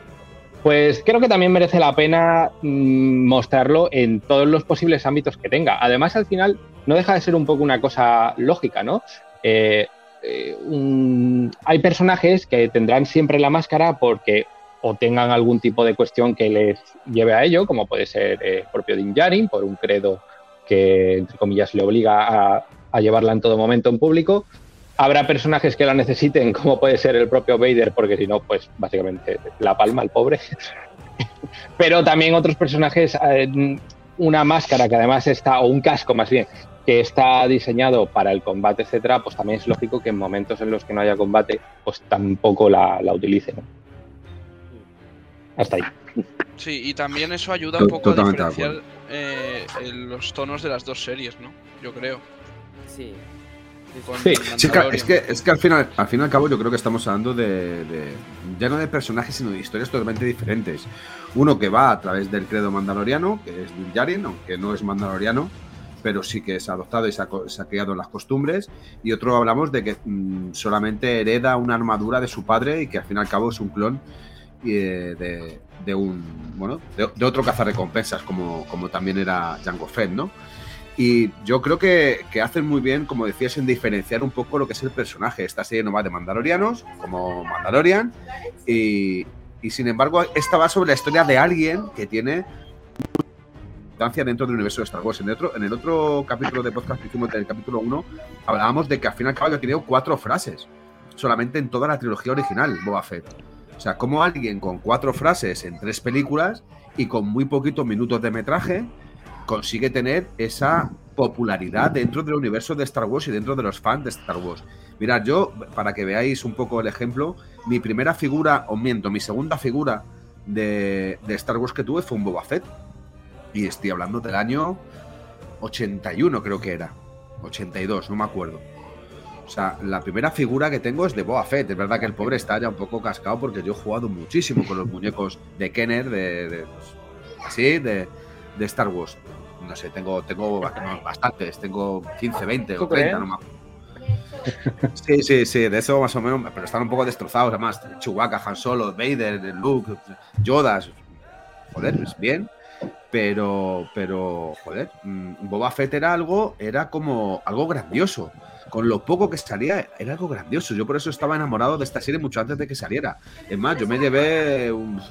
pues creo que también merece la pena mm, mostrarlo en todos los posibles ámbitos que tenga. Además, al final, no deja de ser un poco una cosa lógica, ¿no? Eh, eh, hay personajes que tendrán siempre la máscara porque o tengan algún tipo de cuestión que les lleve a ello, como puede ser eh, el propio Din Djarin, por un credo que, entre comillas, le obliga a, llevarla en todo momento en público. Habrá personajes que la necesiten, como puede ser el propio Vader, porque si no, pues básicamente la palma el pobre. [LAUGHS] Pero también otros personajes, eh, una máscara que además está, o un casco más bien, que está diseñado para el combate, etcétera, pues también es lógico que en momentos en los que no haya combate, pues tampoco la, la utilicen. Hasta ahí. Sí, y también eso ayuda un poco a totalmente diferenciar eh, los tonos de las dos series, ¿no? Yo creo. Sí. Sí, sí, es, que, es que, al, final, al fin y al cabo yo creo que estamos hablando de, de- ya no de personajes, sino de historias totalmente diferentes. Uno que va a través del credo mandaloriano, que es Din Djarin, aunque no es mandaloriano, pero sí que es adoptado y se ha, se ha criado en las costumbres. Y otro hablamos de que mm, solamente hereda una armadura de su padre y que al fin y al cabo es un clon de, de un bueno de, de otro cazarrecompensas como, como también era Jango Fett, ¿no? Y yo creo que, que hacen muy bien, como decías, en diferenciar un poco lo que es el personaje. Esta serie no va de Mandalorianos, como Mandalorian, y, y sin embargo, esta va sobre la historia de alguien que tiene importancia dentro del universo de Star Wars. En el otro, en el otro capítulo de podcast que hicimos, del capítulo 1, hablábamos de que al final cabo ha tenido cuatro frases, solamente en toda la trilogía original, Boba Fett. O sea, como alguien con cuatro frases en tres películas y con muy poquitos minutos de metraje consigue tener esa popularidad dentro del universo de Star Wars y dentro de los fans de Star Wars. Mirad, yo, para que veáis un poco el ejemplo, mi primera figura, o miento, mi segunda figura de, de Star Wars que tuve fue un Boba Fett. Y estoy hablando del año 81, creo que era. 82, no me acuerdo. O sea, la primera figura que tengo es de Boba Fett. Es verdad que el pobre está ya un poco cascado porque yo he jugado muchísimo con los muñecos de Kenner, de, de- así, de, de Star Wars. No sé, tengo, tengo bastantes, tengo 15, 20 o ¿Tú 30, crees? no me acuerdo. Sí, sí, sí, de eso más o menos, pero están un poco destrozados, además. Chewbacca, Han Solo, Vader, Luke, Yoda. Joder, es bien. Pero, pero, joder, mm, Boba Fett era algo, era como algo grandioso. Con lo poco que salía, era algo grandioso. Yo por eso estaba enamorado de esta serie mucho antes de que saliera. Es más, yo me llevé un-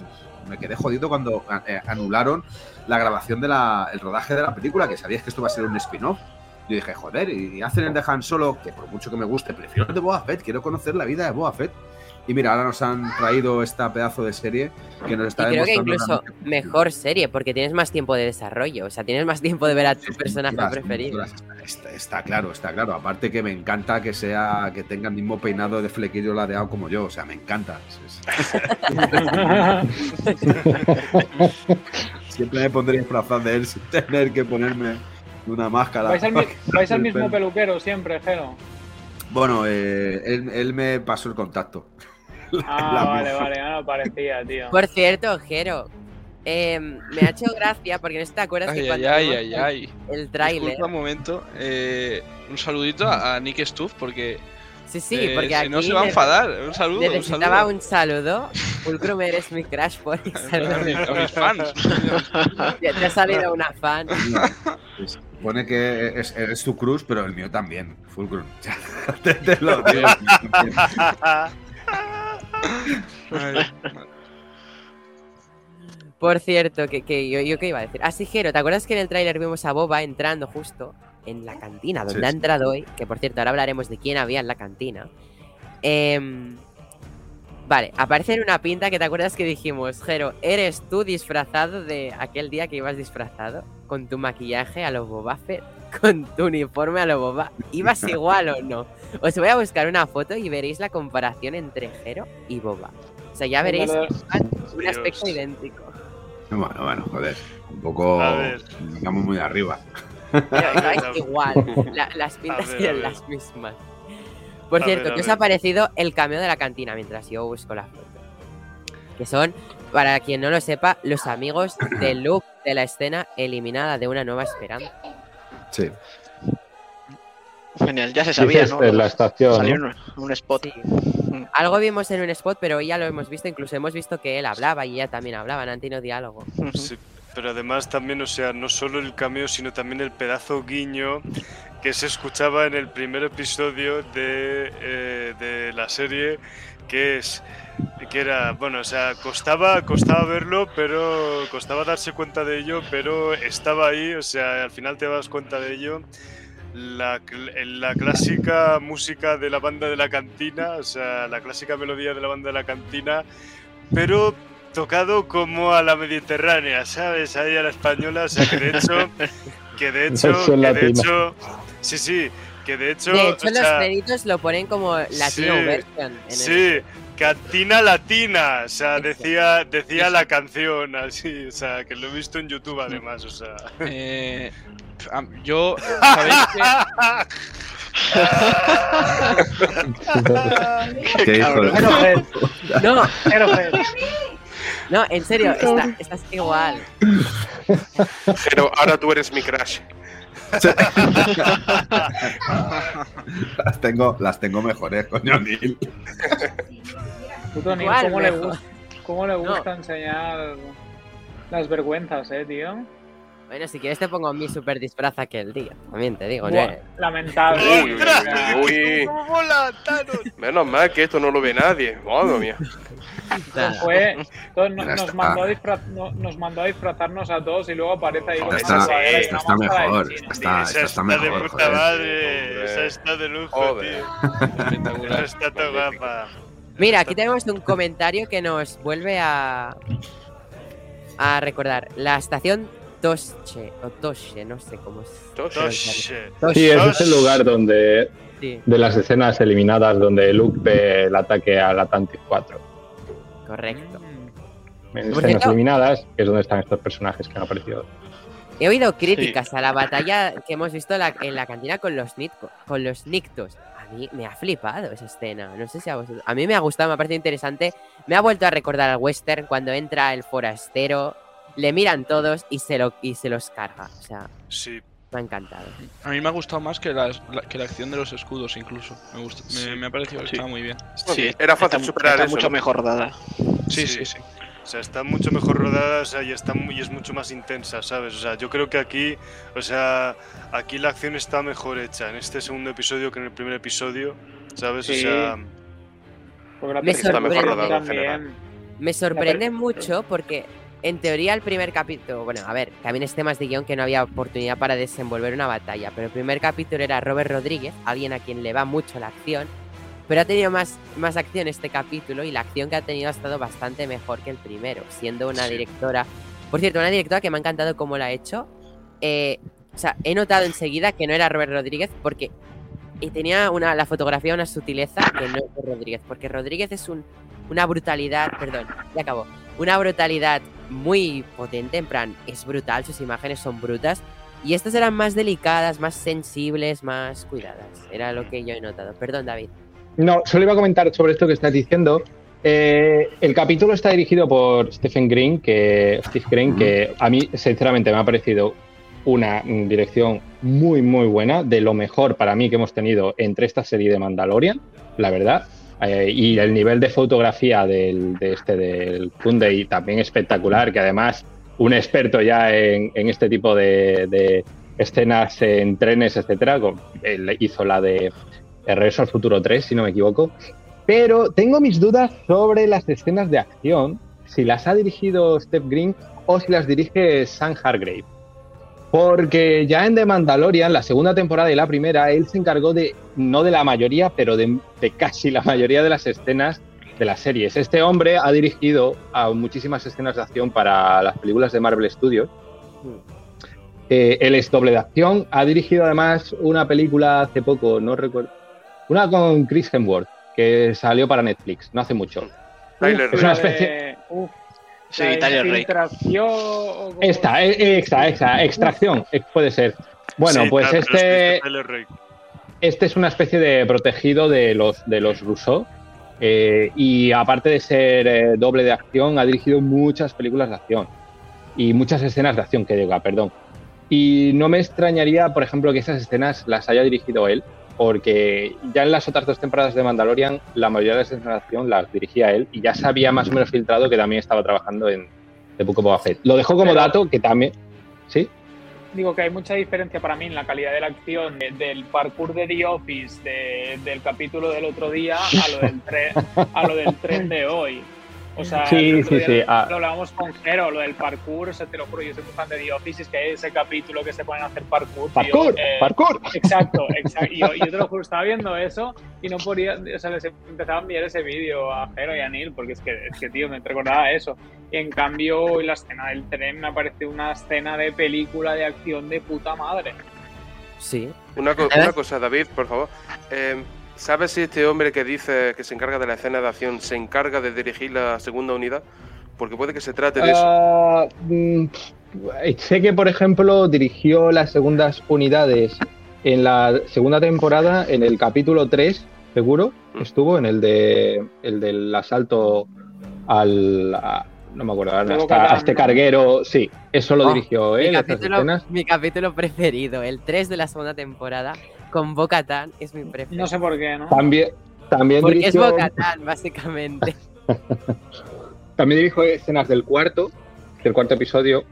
me quedé jodido cuando eh, anularon la grabación del el rodaje de la película, que sabías que esto va a ser un spin-off. Yo dije, joder, y hacen el de Han Solo, que por mucho que me guste, prefiero el de Boba Fett, quiero conocer la vida de Boba Fett. Y mira, ahora nos han traído esta pedazo de serie que nos Y está creo que demostrando incluso realmente- mejor serie, porque tienes más tiempo de desarrollo. O sea, tienes más tiempo de ver a tu personaje preferido. Está, está claro, está claro. Aparte que me encanta que sea, que tenga el mismo peinado de flequillo ladeado como yo. O sea, me encanta. [LAUGHS] Siempre me pondré disfrazado de él sin tener que ponerme una máscara. Vais al, mi- [LAUGHS] vais al El mismo peluquero siempre, Jero. Bueno, eh, él, él me pasó el contacto. [LAUGHS] Ah, La vale, mujer. vale, no parecía, tío. Por cierto, Jero, em, me ha hecho gracia porque no sé si te acuerdas Ay, que ay, cuando ay, ay, el- ay. el tráiler. Un momento. eh, un saludito a, a Nick Stuff porque. Sí, sí, eh, porque si aquí no se va a enfadar. Un saludo, un necesitaba un saludo. Fulcrum eres mi crash por A [LAUGHS] mis- a mis fans. [LAUGHS] Ya te ha salido una fan. Pues, Pone que es, es tu cruz, pero el mío también. Fulcrum. te, te lo digo. Por cierto, que, que yo, yo qué iba a decir. Ah, sí, Jero, ¿te acuerdas que en el tráiler vimos a Boba entrando justo? en la cantina, donde Sí, ha sí. entrado hoy, que por cierto, ahora hablaremos de quién había en la cantina. Em, vale, aparece en una pinta que te acuerdas que dijimos, Jero, ¿eres tú disfrazado de aquel día que ibas disfrazado? Con tu maquillaje a lo Boba Fett, con tu uniforme a lo Boba. ¿Ibas [LAUGHS] igual o no? Os voy a buscar una foto y veréis la comparación entre Jero y Boba. O sea, ya veréis que un Dios. aspecto idéntico. Bueno, bueno, joder. Un poco. Digamos muy arriba. Pero ver. [LAUGHS] igual, la- las pintas eran las mismas. Por A cierto, ver, ¿qué os ver. ha parecido el cameo de la cantina mientras yo busco la foto? Que son, para quien no lo sepa, los amigos de [CLEARS THROAT] Luke de la escena eliminada de Una Nueva Esperanza. Sí. Genial, ya se sabía, ¿no? en la estación, Salió ¿no? en un spot. Sí. Algo vimos en un spot, pero ya lo hemos visto, incluso hemos visto que él hablaba y ella también hablaba, han tenido diálogo. Sí, pero además también, o sea, no solo el cameo, sino también el pedazo guiño que se escuchaba en el primer episodio de, eh, de la serie, que es que era, bueno, o sea, costaba, costaba verlo, pero costaba darse cuenta de ello, pero estaba ahí, o sea, al final te das cuenta de ello. La, la clásica música de la banda de la cantina, o sea, la clásica melodía de la banda de la cantina, pero tocado como a la mediterránea, ¿sabes? Ahí a la española, o sea, que de hecho, que de [LAUGHS] hecho, que de hecho, sí, sí, que de hecho, De hecho, o los sea, créditos lo ponen como latino sí, version. en el- Sí, cantina latina, o sea, decía, decía la canción así, o sea, que lo he visto en YouTube además, o sea. Eh, yo, ¿sabéis que Qué [LAUGHS] hijo de- Pero, Fed, No. No, en serio, está- estás igual. Pero ahora tú eres mi crush. las, tengo, las tengo mejores, coño, Neil. Puto Neil, ¿Cuál ¿cómo le, mejor? gusta, ¿cómo le No. gusta enseñar las vergüenzas, eh, tío? Bueno, si quieres te pongo mi super disfraz aquel día. También te digo, Buah, ¿no? lamentable. Uy, [LAUGHS] uy, [LAUGHS] uy. Menos mal que esto no lo ve nadie. Madre mía. Ya nos, mandó a nos mandó a disfrazarnos a todos y luego aparece ahí una está, esta está mejor. Esta está, Esa esta está está de mejor, puta joder. madre, Joder. esa está de lujo, Joder. tío. espectacular. Esa está tan guapa. Mira, aquí tenemos un comentario que nos vuelve a a recordar. La estación Tosche, o Tosche, no sé cómo es. Tosche. Toshe. Sí, ese es el lugar donde Sí, de las escenas eliminadas donde Luke ve el ataque al Atlantis 4. correcto. En Por escenas cierto- eliminadas que es donde están estos personajes que han aparecido. He oído críticas a la batalla que hemos visto la- en la cantina con los, Nitco- con los Nictos. A mí me ha flipado esa escena. No sé si a vosotros. A mí me ha gustado, me ha parecido interesante. Me ha vuelto a recordar al western cuando entra el forastero, le miran todos y se, lo, y se los carga. O sea, Sí, me ha encantado. A mí me ha gustado más que, las- la, que la acción de los escudos, incluso. Me, gusta, me, Sí. me ha parecido que Sí. estaba muy bien. Sí, era fácil está, superar está eso. mucho ¿no? mejor dada. Sí, Sí. sí, sí. O sea, está mucho mejor rodada o sea, y, está, y es mucho más intensa, ¿sabes? O sea, yo creo que aquí, o sea, aquí la acción está mejor hecha en este segundo episodio que en el primer episodio, ¿sabes? Sí. O sea, Porque la Me Está mejor rodado en también. Me sorprende mucho porque, en teoría, el primer capítulo. Bueno, a ver, también es temas de guion que no había oportunidad para desenvolver una batalla. Pero el primer capítulo era Robert Rodríguez, alguien a quien le va mucho la acción. Pero ha tenido más, más acción este capítulo y la acción que ha tenido ha estado bastante mejor que el primero, siendo una directora. Por cierto, una directora que me ha encantado cómo la ha hecho. Eh, o sea, he notado enseguida que no era Robert Rodríguez porque y tenía una, la fotografía una sutileza que no es de Rodríguez, porque Rodríguez es un, una brutalidad, perdón, ya acabó, una brutalidad muy potente, en plan, es brutal, sus imágenes son brutas, y estas eran más delicadas, más sensibles, más cuidadas, era lo que yo he notado. Perdón, David. No, solo iba a comentar sobre esto que estás diciendo. Eh, el capítulo está dirigido por Stephen Green, que, Steve Green, que a mí sinceramente me ha parecido una mm, dirección muy, muy buena, de lo mejor para mí que hemos tenido entre esta serie de Mandalorian, la verdad. Eh, y el nivel de fotografía del, de este del Hyundai también espectacular, que además un experto ya en, este tipo de, escenas en trenes, etcétera, hizo la de Regreso al Futuro 3, si no me equivoco. Pero tengo mis dudas sobre las escenas de acción, si las ha dirigido Steph Green o si las dirige Sam Hargrave. Porque ya en The Mandalorian, la segunda temporada y la primera, él se encargó de, no de la mayoría, pero de, de casi la mayoría de las escenas de las series. Este hombre ha dirigido a muchísimas escenas de acción para las películas de Marvel Studios. Eh, él es doble de acción. Ha dirigido además una película hace poco, no recuerdo. Una con Chris Hemsworth, que salió para Netflix, no hace mucho. Tyler Es una especie. Sí, o como- Esta, esta, esta, extracción, eh, puede ser. Bueno, Sí, pues este, es de Tyler Rake. este es una especie de protegido de los, de los Rousseau. eh, y aparte de ser eh, doble de acción, ha dirigido muchas películas de acción. Y muchas escenas de acción, que diga, perdón. Y no me extrañaría, por ejemplo, que esas escenas las haya dirigido él, porque ya en las otras dos temporadas de Mandalorian, la mayoría de de acción las dirigía él y ya se había más o menos filtrado que también estaba trabajando en The Book of Boba Fett. Lo dejo como Pero- dato que también. ¿Sí? Digo que hay mucha diferencia para mí en la calidad de la acción de- del parkour de The Office de- del capítulo del otro día a lo del [LAUGHS] a lo del tren de hoy. O sea, Sí, sí, sí, Lo, ah. lo hablábamos con Jero, lo del parkour, o sea, te lo juro, yo soy muy fan de The Office, es que hay ese capítulo que se ponen a hacer parkour. tío, ¡Parkour! eh, ¡Parkour! Exacto, [LAUGHS] exacto. Y yo, yo te lo juro, estaba viendo eso y no podía, o sea, les empezaba a enviar ese vídeo a Jero y a Neil porque es que, es que, tío, me recordaba eso. Y en cambio, la escena del tren me parece una escena de película de acción de puta madre. Sí. Una, co- ¿Eh? una cosa, David, por favor. Eh, ¿Sabes si este hombre que dice que se encarga de la escena de acción se encarga de dirigir la segunda unidad? Porque puede que se trate de eso. Mm, sé que, por ejemplo, dirigió las segundas unidades en la segunda temporada, en el capítulo 3, seguro, Mm. estuvo, en el de el del asalto al... a- no me acuerdo, hasta- a este carguero, sí, eso lo Oh, dirigió Mi él, esas capítulo, mi capítulo preferido, el 3 de la segunda temporada, con Bo-Katan, es mi preferido. No sé por qué, ¿no? También, también Porque es dirigió, Bo-Katan, básicamente. [LAUGHS] también dirigió escenas del cuarto, del cuarto episodio.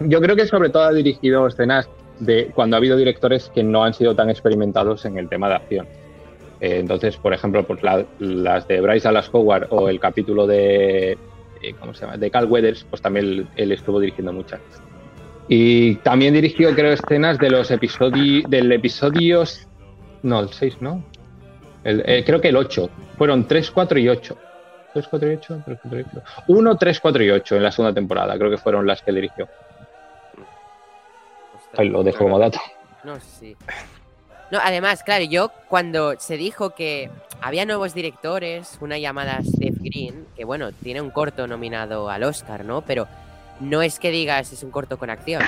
Yo creo que sobre todo ha dirigido escenas de cuando ha habido directores que no han sido tan experimentados en el tema de acción. Eh, entonces, por ejemplo, pues la- las de Bryce Dallas Howard o el capítulo de eh, ¿cómo se llama? de Cal Weathers, pues también él, él estuvo dirigiendo muchas. Y también dirigió, creo, escenas de los episodios del episodio no, el 6, ¿no? El- eh, creo que el 8. Fueron 3, 4 y 8. 3, 4 y 8, 3, 4 y 8. 1, 3, 4 y 8 en la segunda temporada. Creo que fueron las que dirigió. Ahí lo dejo como dato. No, sí. No, además, claro, yo cuando se dijo que había nuevos directores, una llamada Steve Green, que bueno, tiene un corto nominado al Oscar, ¿no? Pero no es que digas es un corto con acción.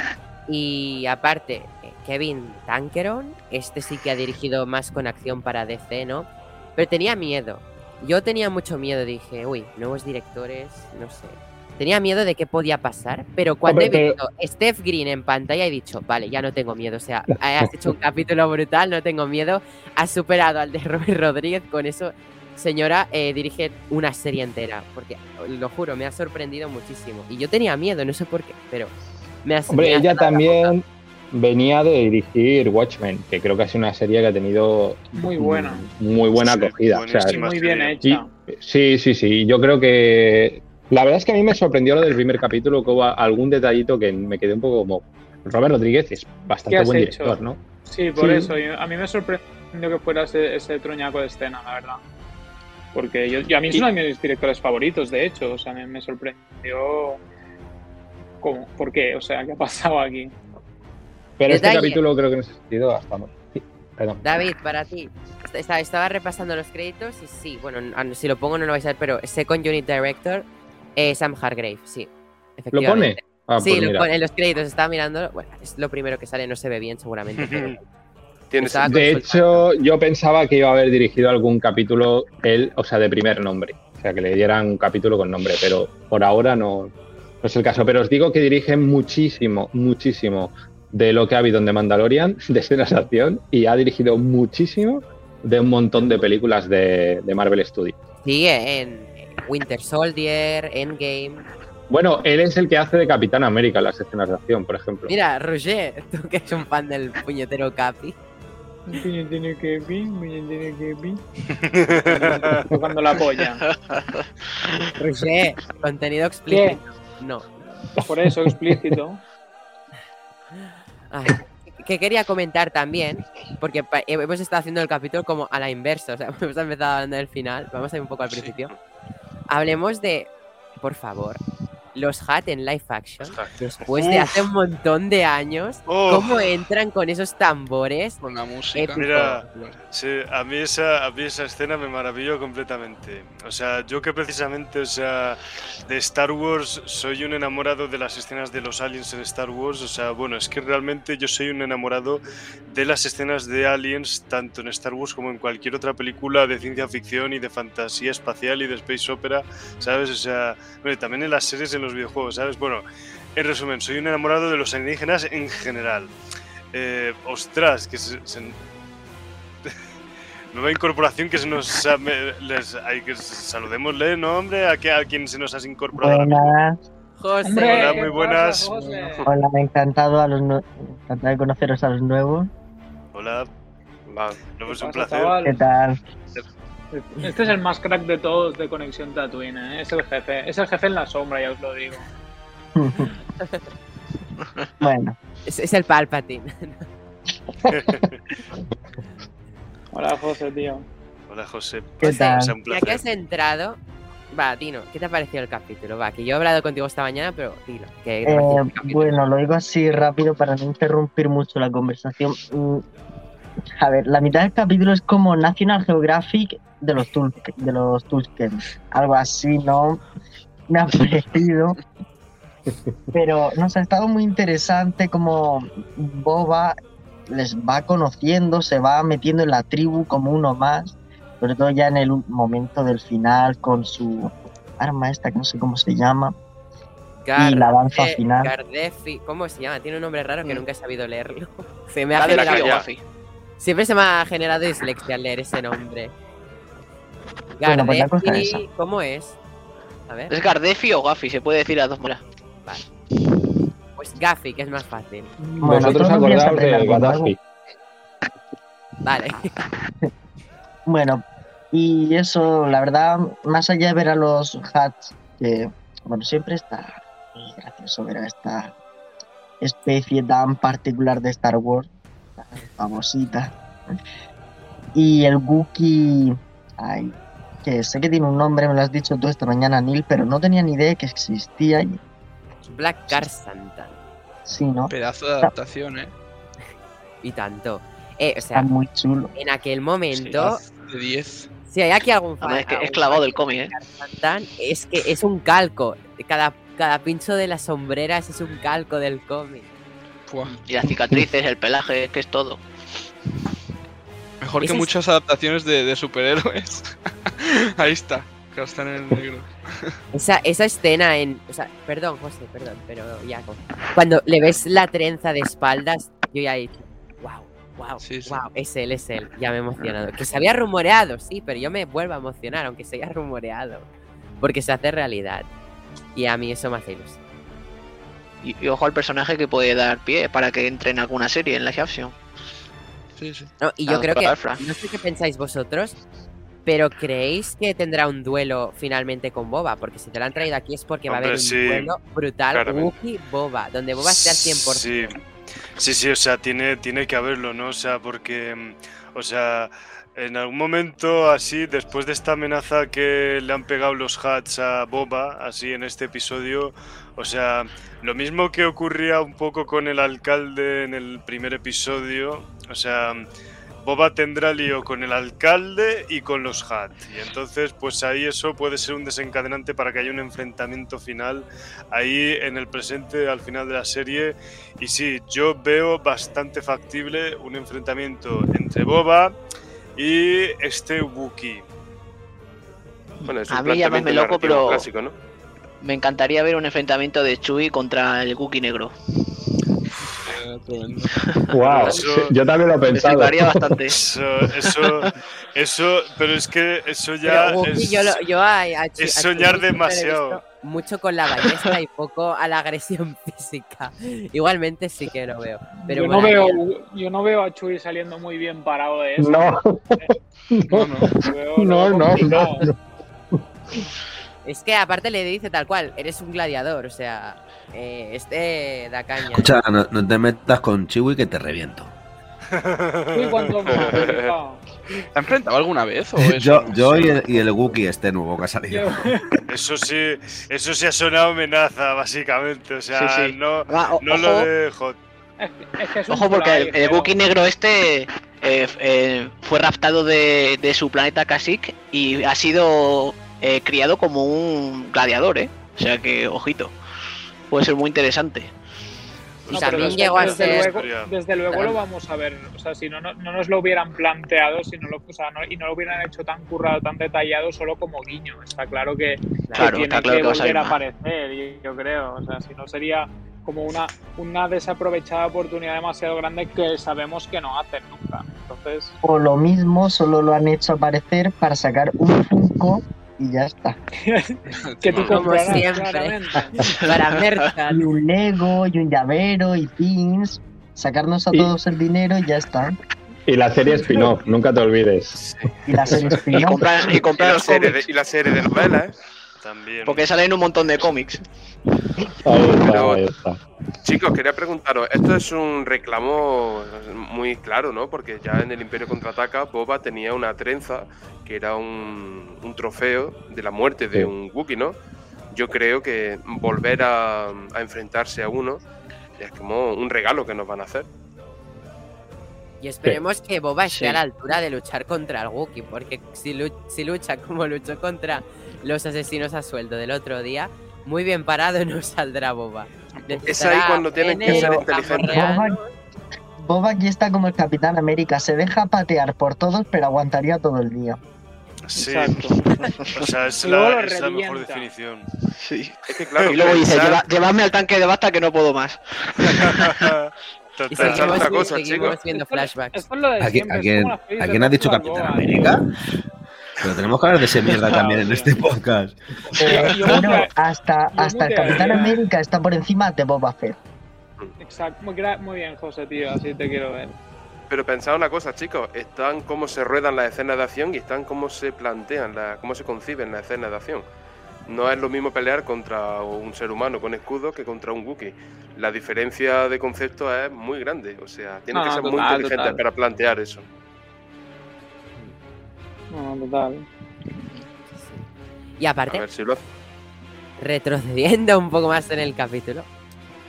Y aparte, Kevin Tankeron, este sí que ha dirigido más con acción para DC, ¿no? Pero tenía miedo. Yo tenía mucho miedo, dije, uy, nuevos directores, no sé. Tenía miedo de qué podía pasar, pero cuando Hombre, he visto Steph Green en pantalla he dicho, vale, ya no tengo miedo. O sea, [LAUGHS] has hecho un capítulo brutal, no tengo miedo. Has superado al de Robert Rodríguez. Con eso, señora, eh, dirige una serie entera. Porque, lo juro, me ha sorprendido muchísimo. Y yo tenía miedo, no sé por qué, pero me ha Hombre, me ella también venía de dirigir Watchmen, que creo que ha sido una serie que ha tenido Muy buena. muy buena Sí, acogida. O sea, buenísima. Muy bien hecha. Sí, sí, sí. Yo creo que. La verdad es que a mí me sorprendió lo del primer capítulo, que hubo algún detallito que me quedé un poco como. Robert Rodríguez es ¿Qué bastante buen hecho? director, ¿no? Sí, por Sí. eso. a mí me sorprendió que fuera ese, ese truñaco de escena, la verdad. Porque yo, yo- a mí es uno de mis directores favoritos, de hecho. O sea, me, me sorprendió. ¿Cómo? ¿Por qué? O sea, ¿qué ha pasado aquí? Pero este capítulo creo que en ese sentido hasta. Sí, perdón. David, para ti. Est- Estaba, estaba repasando los créditos y sí, bueno, si lo pongo no lo vais a ver, pero Second Unit Director, eh, Sam Hargrave, sí. ¿Lo pone? Ah, sí, pues lo pone en los créditos, estaba mirando. Bueno, es lo primero que sale, no se ve bien seguramente. [LAUGHS] pero Tienes, De hecho, yo pensaba que iba a haber dirigido algún capítulo él, o sea, de primer nombre. O sea, que le dieran un capítulo con nombre, pero por ahora no, no es el caso. Pero os digo que dirige muchísimo, muchísimo de lo que ha habido en The Mandalorian, [LAUGHS] de escenas de acción, y ha dirigido muchísimo de un montón de películas de, de Marvel Studios. Sí, en Winter Soldier, Endgame. Bueno, él es el que hace de Capitán América las escenas de acción, por ejemplo. Mira, Roger, tú que eres un fan del puñetero Capi. Tiene que tiene que [LAUGHS] Tocando la polla. Roger, contenido explícito. No. Por eso, explícito. Ay, que quería comentar también, porque pa- hemos estado haciendo el capítulo como a la inversa, o sea, [LAUGHS] hemos empezado hablando del final, vamos a ir un poco al principio. Hablemos de, por favor, los Hat en live action, después de Uf. hace un montón de años, Oh. cómo entran con esos tambores. Con la música. Épico. Mira, sí, a mí esa, a mí esa escena me maravilló completamente. O sea, yo que precisamente, o sea, de Star Wars soy un enamorado de las escenas de los aliens en Star Wars. O sea, bueno, es que realmente yo soy un enamorado de las escenas de aliens tanto en Star Wars como en cualquier otra película de ciencia ficción y de fantasía espacial y de space opera, ¿sabes? O sea, bueno, también en las series en los videojuegos, ¿sabes? Bueno, en resumen, soy un enamorado de los alienígenas en general. Eh, ostras, que se, se- [LAUGHS] Nueva incorporación que se nos ha- me- les, hay que saludémosle, ¿no, hombre? ¿A, qué- a quien se nos has incorporado? Buenas. José. Hola, ¿qué muy pasa, buenas. José? Hola, encantado, a los encantado de conoceros a los nuevos. Hola, Va. no ¿Qué un pasa, placer. chaval? ¿Qué tal? Este es el más crack de todos de Conexión Tatooine, ¿eh? es el jefe. Es el jefe en la sombra, ya os lo digo. [LAUGHS] bueno, Es, es el Palpatine. [LAUGHS] Hola, José, tío. Hola, José. ¿Qué tal? Un Ya que has entrado, va, Dino, ¿qué te ha parecido el capítulo? Va, que yo he hablado contigo esta mañana, pero dilo. ¿qué te eh, el bueno, lo digo así rápido para no interrumpir mucho la conversación. Mm, A ver, la mitad del capítulo es como National Geographic de los, Tul de los Tusken. Algo así, ¿no? Me ha parecido. Pero nos ha estado muy interesante como Boba les va conociendo, se va metiendo en la tribu como uno más, sobre todo ya en el momento del final con su arma esta que no sé cómo se llama. y la danza final. Gardefi, ¿cómo se llama? Tiene un nombre raro que nunca he sabido leerlo. [LAUGHS] Se me ha la generado-. Siempre se me ha generado dislexia al leer ese nombre. Gardefi, esa. ¿cómo es? A ver, ¿Es Gardefi o Gafi? Se puede decir a dos maneras. pues Gafi, que es más fácil. Bueno, Vosotros acordaos de. Gaddafi. Vale. [LAUGHS] Bueno, y eso, la verdad, más allá de ver a los hats, que, bueno, siempre está muy gracioso ver a esta especie tan particular de Star Wars, tan famosita. Y el Wookiee, ay, que sé que tiene un nombre, me lo has dicho tú esta mañana, Neil, pero no tenía ni idea de que existía. Y, Black Car Santa. sí, ¿no? Pedazo de adaptación, ¿eh? [LAUGHS] Y tanto. Eh, o sea, Está muy chulo. en aquel momento, De 10. si hay aquí algún fan, es que es clavado del cómic, ¿eh? Es que es un calco. Cada, cada pincho de las sombreras es un calco del cómic. Y las cicatrices, el pelaje, es que es todo. Mejor que es- muchas adaptaciones de, de superhéroes. [LAUGHS] Ahí está. Que están en el negro. [LAUGHS] Esa, esa escena en. O sea, perdón, José, perdón, pero ya. Cuando le ves la trenza de espaldas, yo ya he dicho, wow, wow, Sí, sí. wow, es él, es él. Ya me he emocionado. Que se había rumoreado, sí, pero yo me vuelvo a emocionar, aunque se haya rumoreado. Porque se hace realidad. Y a mí eso me hace ilusión. Y, y ojo al personaje que puede dar pie para que entre en alguna serie en la action. Sí, sí. No, y Ah, yo creo que. No sé qué pensáis vosotros, pero ¿creéis que tendrá un duelo finalmente con Boba? Porque si te lo han traído aquí es porque va a haber un sí, duelo brutal. Wookiee-Boba, donde Boba esté al 100%. Sí, sí, sí, o sea, tiene, tiene que haberlo, ¿no? O sea, porque, mm, o sea, en algún momento así, después de esta amenaza que le han pegado los hats a Boba, así en este episodio, o sea, lo mismo que ocurría un poco con el alcalde en el primer episodio, o sea, Boba tendrá lío con el alcalde y con los Hat. Y entonces, pues ahí eso puede ser un desencadenante para que haya un enfrentamiento final ahí en el presente, al final de la serie. Y sí, yo veo bastante factible un enfrentamiento entre Boba y este Wookiee. Bueno, es A un mí llámame planteamiento loco, pero- clásico, ¿no? Me encantaría ver un enfrentamiento de Chewie contra el Wookiee negro. Tremendo. Wow, Eso- yo también lo he pensado. bastante. Eso, eso, eso, pero es que eso ya Pero es, yo, lo- yo a, a Chu- es a soñar demasiado. Mucho con la ballesta y poco a la agresión [LAUGHS] física. Igualmente sí que lo veo. Pero yo, no veo, yo no veo a Chuy saliendo muy bien parado de eso. No, [LAUGHS] No, no. No, no, no. Es que aparte le dice tal cual, eres un gladiador, o sea, eh, este da caña. Escucha, no, no te metas con Chiwi que te reviento. Hija. [LAUGHS] ¿Te has enfrentado alguna vez? O [LAUGHS] eso Yo, yo y, el, y el Wookiee este nuevo que ha salido. [LAUGHS] Eso sí, eso sí ha sonado amenaza, básicamente. O sea, Sí, sí. no, Ah, o- no lo ojo. de Hot. Es, es que es un Ojo, porque el, el pero- Wookiee negro este eh, eh, fue raptado de, de su planeta Kashyyyk y ha sido eh, criado como un gladiador, ¿eh? O sea que, ojito, puede ser muy interesante. Y No, también llegó a desde ser... Luego, desde luego lo vamos a ver. O sea, si no, no, no nos lo hubieran planteado si no lo, o sea, no- y no lo hubieran hecho tan currado, tan detallado, solo como guiño. Está claro que, que Claro, tiene está claro que que volver a aparecer, yo creo. O sea, si no sería como una, una desaprovechada oportunidad demasiado grande que sabemos que no hacen nunca. Entonces, O lo mismo, solo lo han hecho aparecer para sacar un Funko y ya está. [LAUGHS] que tú Como siempre. claramente. Para Merchant. Y un Lego, y un llavero, y pins. Sacarnos a Y- todos el dinero y ya está. Y la serie spin-off, nunca te olvides. Y la serie Y spin-off. comprar, y Y comprar la, serie de, y la serie de novelas, ¿eh? También. porque salen un montón de cómics. Ahí está, Pero- ahí está. Chicos, quería preguntaros, esto es un reclamo muy claro, ¿no? Porque ya en el Imperio Contraataca, Boba tenía una trenza que era un, un trofeo de la muerte de Sí. un Wookiee, ¿no? Yo creo que volver a, a enfrentarse a uno es como un regalo que nos van a hacer. Y esperemos que Boba esté Sí. a la altura de luchar contra el Wookiee, porque si, lu- si lucha como luchó contra los asesinos a sueldo del otro día, muy bien parado [LAUGHS] no saldrá Boba. Es ahí cuando tienen que ser inteligentes. Boba aquí está como el Capitán América. Se deja patear por todos, pero aguantaría todo el día. Sí, Exacto. o sea, es Y la, es la mejor definición. Sí. Es que claro, y luego dice, pensar- "Lleva- llevadme al tanque de basta que no puedo más. [LAUGHS] Y Total. seguimos, una cosa, seguimos chicos. viendo flashbacks. Esto es lo de ¿A quién, a quién- a quién ha dicho Capitán América? Pero tenemos que hablar de esa [LAUGHS] mierda también en este podcast. Bueno, hasta, hasta el. Capitán América está por encima de Boba Fett. Exacto. Muy, bien, José, tío. Así te quiero ver. Pero pensad una cosa, chicos, están cómo se ruedan las escenas de acción y están cómo se plantean, la- cómo se conciben las escenas de acción. No es lo mismo pelear contra un ser humano con escudo que contra un Wookiee. La diferencia de concepto es muy grande, o sea, tienen No, que no, ser muy total. para plantear eso. No, total. Y A aparte, ver si lo hace. retrocediendo un poco más en el capítulo,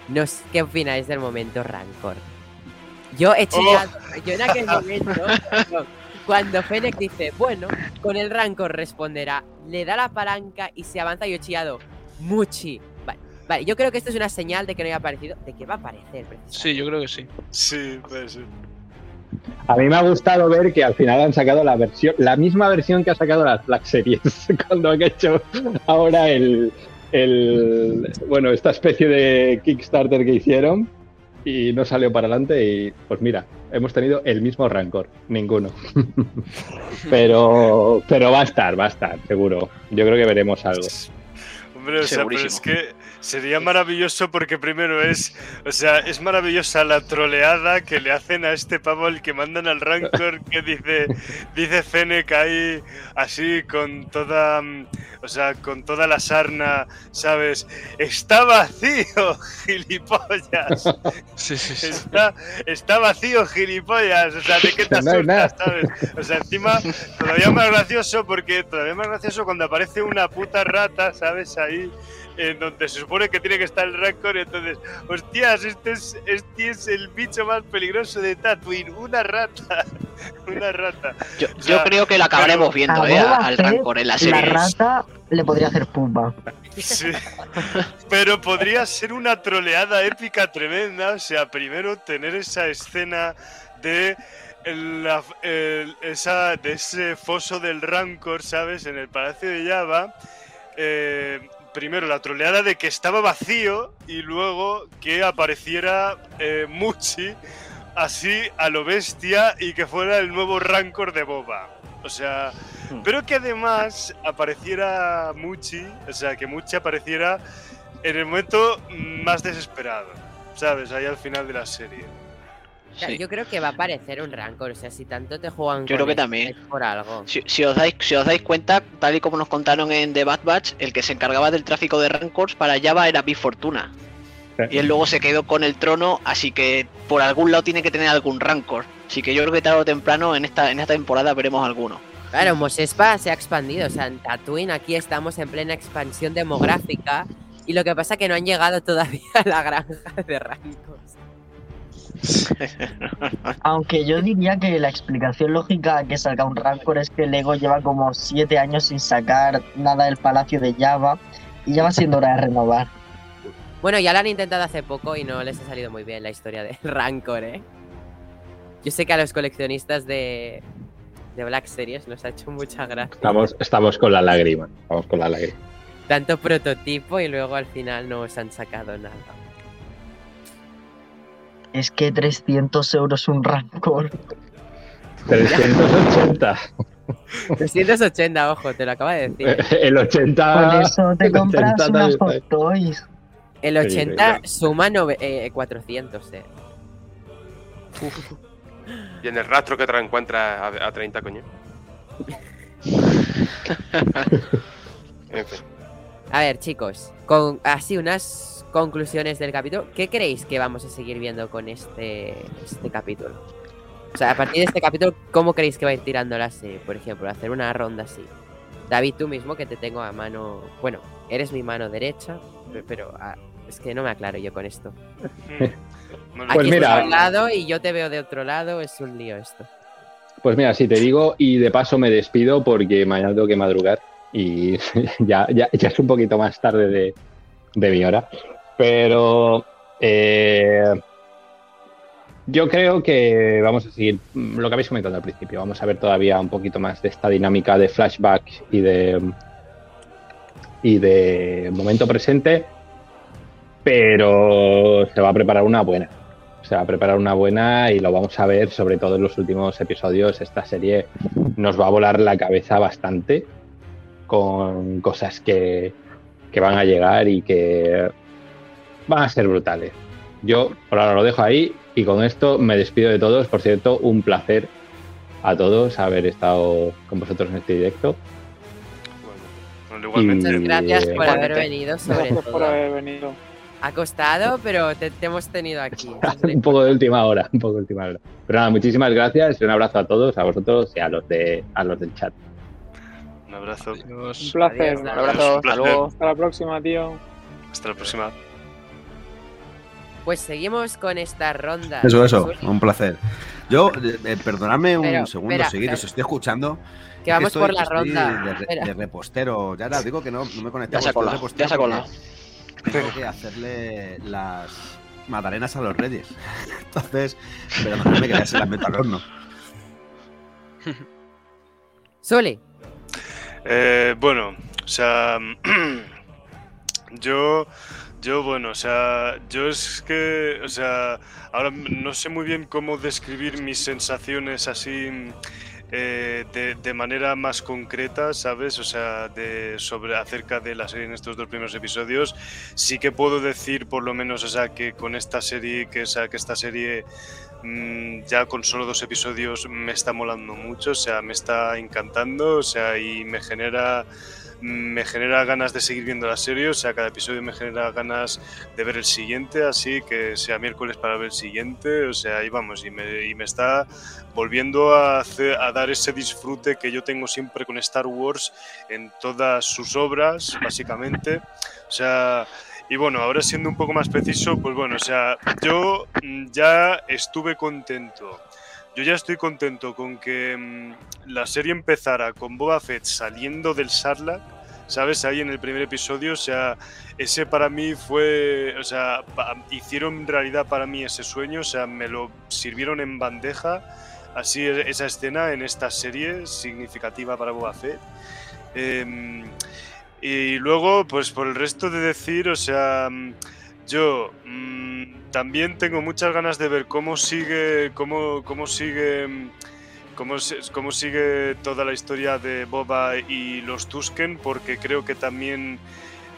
nos, ¿qué opináis del momento Rancor? Yo he chillado, yo en aquel momento, cuando, Fennec dice, bueno, con el Rancor responderá, le da la palanca y se avanza, yo he chillado, Muchi. Vale, vale, yo creo que esto es una señal de que no haya aparecido, de que va a aparecer. precisamente. Sí, yo creo que sí. Sí, puede ser. A mí me ha gustado ver que al final han sacado la versión, la misma versión que ha sacado las Black Series, [LAUGHS] cuando han hecho ahora el, el bueno, esta especie de Kickstarter que hicieron y no salió para adelante y pues mira, hemos tenido el mismo rancor, ninguno. [LAUGHS] pero pero va a estar, va a estar, seguro. Yo creo que veremos algo. Hombre, o sea, pero es que sería maravilloso porque primero es, o sea, es maravillosa la troleada que le hacen a este pavo el que mandan al Rancor que dice, dice Fennec ahí así con toda, mm, o sea, con toda la sarna, ¿sabes? Está vacío, [LAUGHS] gilipollas. Sí, sí, sí. Está, está vacío, gilipollas. O sea, ¿de qué te asustas, sabes? O sea, encima, todavía más gracioso porque todavía más gracioso cuando aparece una puta rata, ¿sabes? Ahí, en donde se supone que tiene que estar el Rancor y entonces, hostias, este es, este es el bicho más peligroso de Tatooine, una rata. [LAUGHS] Una rata. Yo, O sea, yo creo que la acabaremos pero- viendo, ¿eh? Al Rancor en la La serie. rata le podría hacer pumba. Sí. Pero podría ser una troleada épica tremenda. O sea, primero tener esa escena de la- el- esa, de ese foso del Rancor, ¿sabes? En el Palacio de Java. Eh, primero la troleada de que estaba vacío y luego que apareciera eh, Muchi así a lo bestia y que fuera el nuevo Rancor de Boba. O sea, pero que además apareciera Muchi, o sea, que Muchi apareciera en el momento más desesperado, ¿sabes? Ahí al final de la serie. Sí. Yo creo que va a aparecer un Rancor. O sea, si tanto te juegan Yo creo que también. es por algo. Si, si os dais, si os dais cuenta, tal y como nos contaron en The Bad Batch, el que se encargaba del tráfico de Rancors para Java era Big Fortuna. Y él luego se quedó con el trono, así que por algún lado tiene que tener algún Rancor. Así que yo creo que tarde o temprano en esta, en esta temporada veremos alguno. Claro, Mos Espa se ha expandido. O sea, en Tatooine aquí estamos en plena expansión demográfica. Y lo que pasa es que no han llegado todavía a la granja de Rancors. [LAUGHS] Aunque yo diría que la explicación lógica a que salga un Rancor es que Lego lleva como siete años sin sacar nada del Palacio de Java y ya va siendo hora de renovar. Bueno, ya lo han intentado hace poco y no les ha salido muy bien la historia del [LAUGHS] Rancor, ¿eh? Yo sé que a los coleccionistas de, de Black Series nos ha hecho mucha gracia. Estamos, estamos con la lágrima. Estamos con la lágrima. Tanto prototipo y luego al final no os han sacado nada. Es que 300 euros un Rancor. 380. 380, ojo, te lo acaba de decir. El 80. Con eso te el compras 80 unas Hot Toys. El 80 suma nove- eh, 400, eh. Y en el rastro que te lo encuentras a, a 30, coño. [LAUGHS] en fin. A ver, chicos, con así unas conclusiones del capítulo. ¿Qué creéis que vamos a seguir viendo con este, este capítulo? O sea, a partir de este capítulo, ¿cómo creéis que va a ir tirando la serie? Por ejemplo, hacer una ronda así. David, tú mismo que te tengo a mano. Bueno, eres mi mano derecha, pe- pero ah, es que no me aclaro yo con esto. Aquí Pues mira. a un lado y yo te veo de otro lado, es un lío esto. Pues mira, si te digo, y de paso me despido porque mañana tengo que madrugar y [LAUGHS] ya, ya, ya es un poquito más tarde de, de mi hora. Pero eh, yo creo que vamos a seguir mm, lo que habéis comentado al principio. Vamos a ver todavía un poquito más de esta dinámica de flashback y de, y de momento presente. Pero se va a preparar una buena se va a preparar una buena y lo vamos a ver, sobre todo en los últimos episodios. Esta serie nos va a volar la cabeza bastante con cosas que, que van a llegar y que van a ser brutales. Yo por ahora lo dejo ahí y con esto me despido de todos. Por cierto, un placer a todos haber estado con vosotros en este directo. Bueno, igualmente. Muchas gracias por Igualmente. haber venido, sobre Gracias por haber venido. Ha costado, pero te, te hemos tenido aquí. [LAUGHS] Un poco de última hora, un poco de última hora. Pero nada, muchísimas gracias y un abrazo a todos, a vosotros y a los de a los del chat. Un abrazo. Un placer. Adiós, Un Adiós, abrazo, un hasta luego. Hasta la próxima, tío. Hasta la próxima. Pues seguimos con esta ronda. Eso, eso, un placer. Yo, eh, perdonadme un Pero, segundo, espera, seguir, os estoy escuchando. Que vamos estoy- por la estoy ronda. De, re- Espera. de repostero. Ya la digo que no, no me conecté. Ya se de ya se porque Tengo que hacerle las magdalenas a los reyes. [LAUGHS] Entonces, pero no me quedé se las meto al horno. Sole, Eh, bueno, o sea, [CLEARS THROAT] yo, yo, bueno, o sea, yo es que, o sea, ahora no sé muy bien cómo describir mis sensaciones así eh, de, de manera más concreta, ¿sabes? O sea, de, sobre acerca de la serie en estos dos primeros episodios. Sí que puedo decir, por lo menos, o sea, que con esta serie, que, o sea, que esta serie mm, ya con solo dos episodios me está molando mucho, o sea, me está encantando, o sea, y me genera me genera ganas de seguir viendo la serie, o sea, cada episodio me genera ganas de ver el siguiente, así que sea miércoles para ver el siguiente, o sea, ahí vamos, y me, y me está volviendo a, a dar ese disfrute que yo tengo siempre con Star Wars en todas sus obras, básicamente, o sea, y bueno, ahora siendo un poco más preciso, pues bueno, o sea, yo mm, ya estuve contento. Yo ya estoy contento con que mm, la serie empezara con Boba Fett saliendo del Sarlacc, ¿sabes? Ahí en el primer episodio, o sea, ese para mí fue, o sea, hicieron realidad para mí ese sueño, o sea, me lo sirvieron en bandeja, así esa escena en esta serie significativa para Boba Fett. Em, y luego, pues por el resto de decir, o sea, mm, yo mm, también tengo muchas ganas de ver cómo sigue, cómo, cómo sigue, mm, cómo, cómo sigue toda la historia de Boba y los Tusken, porque creo que también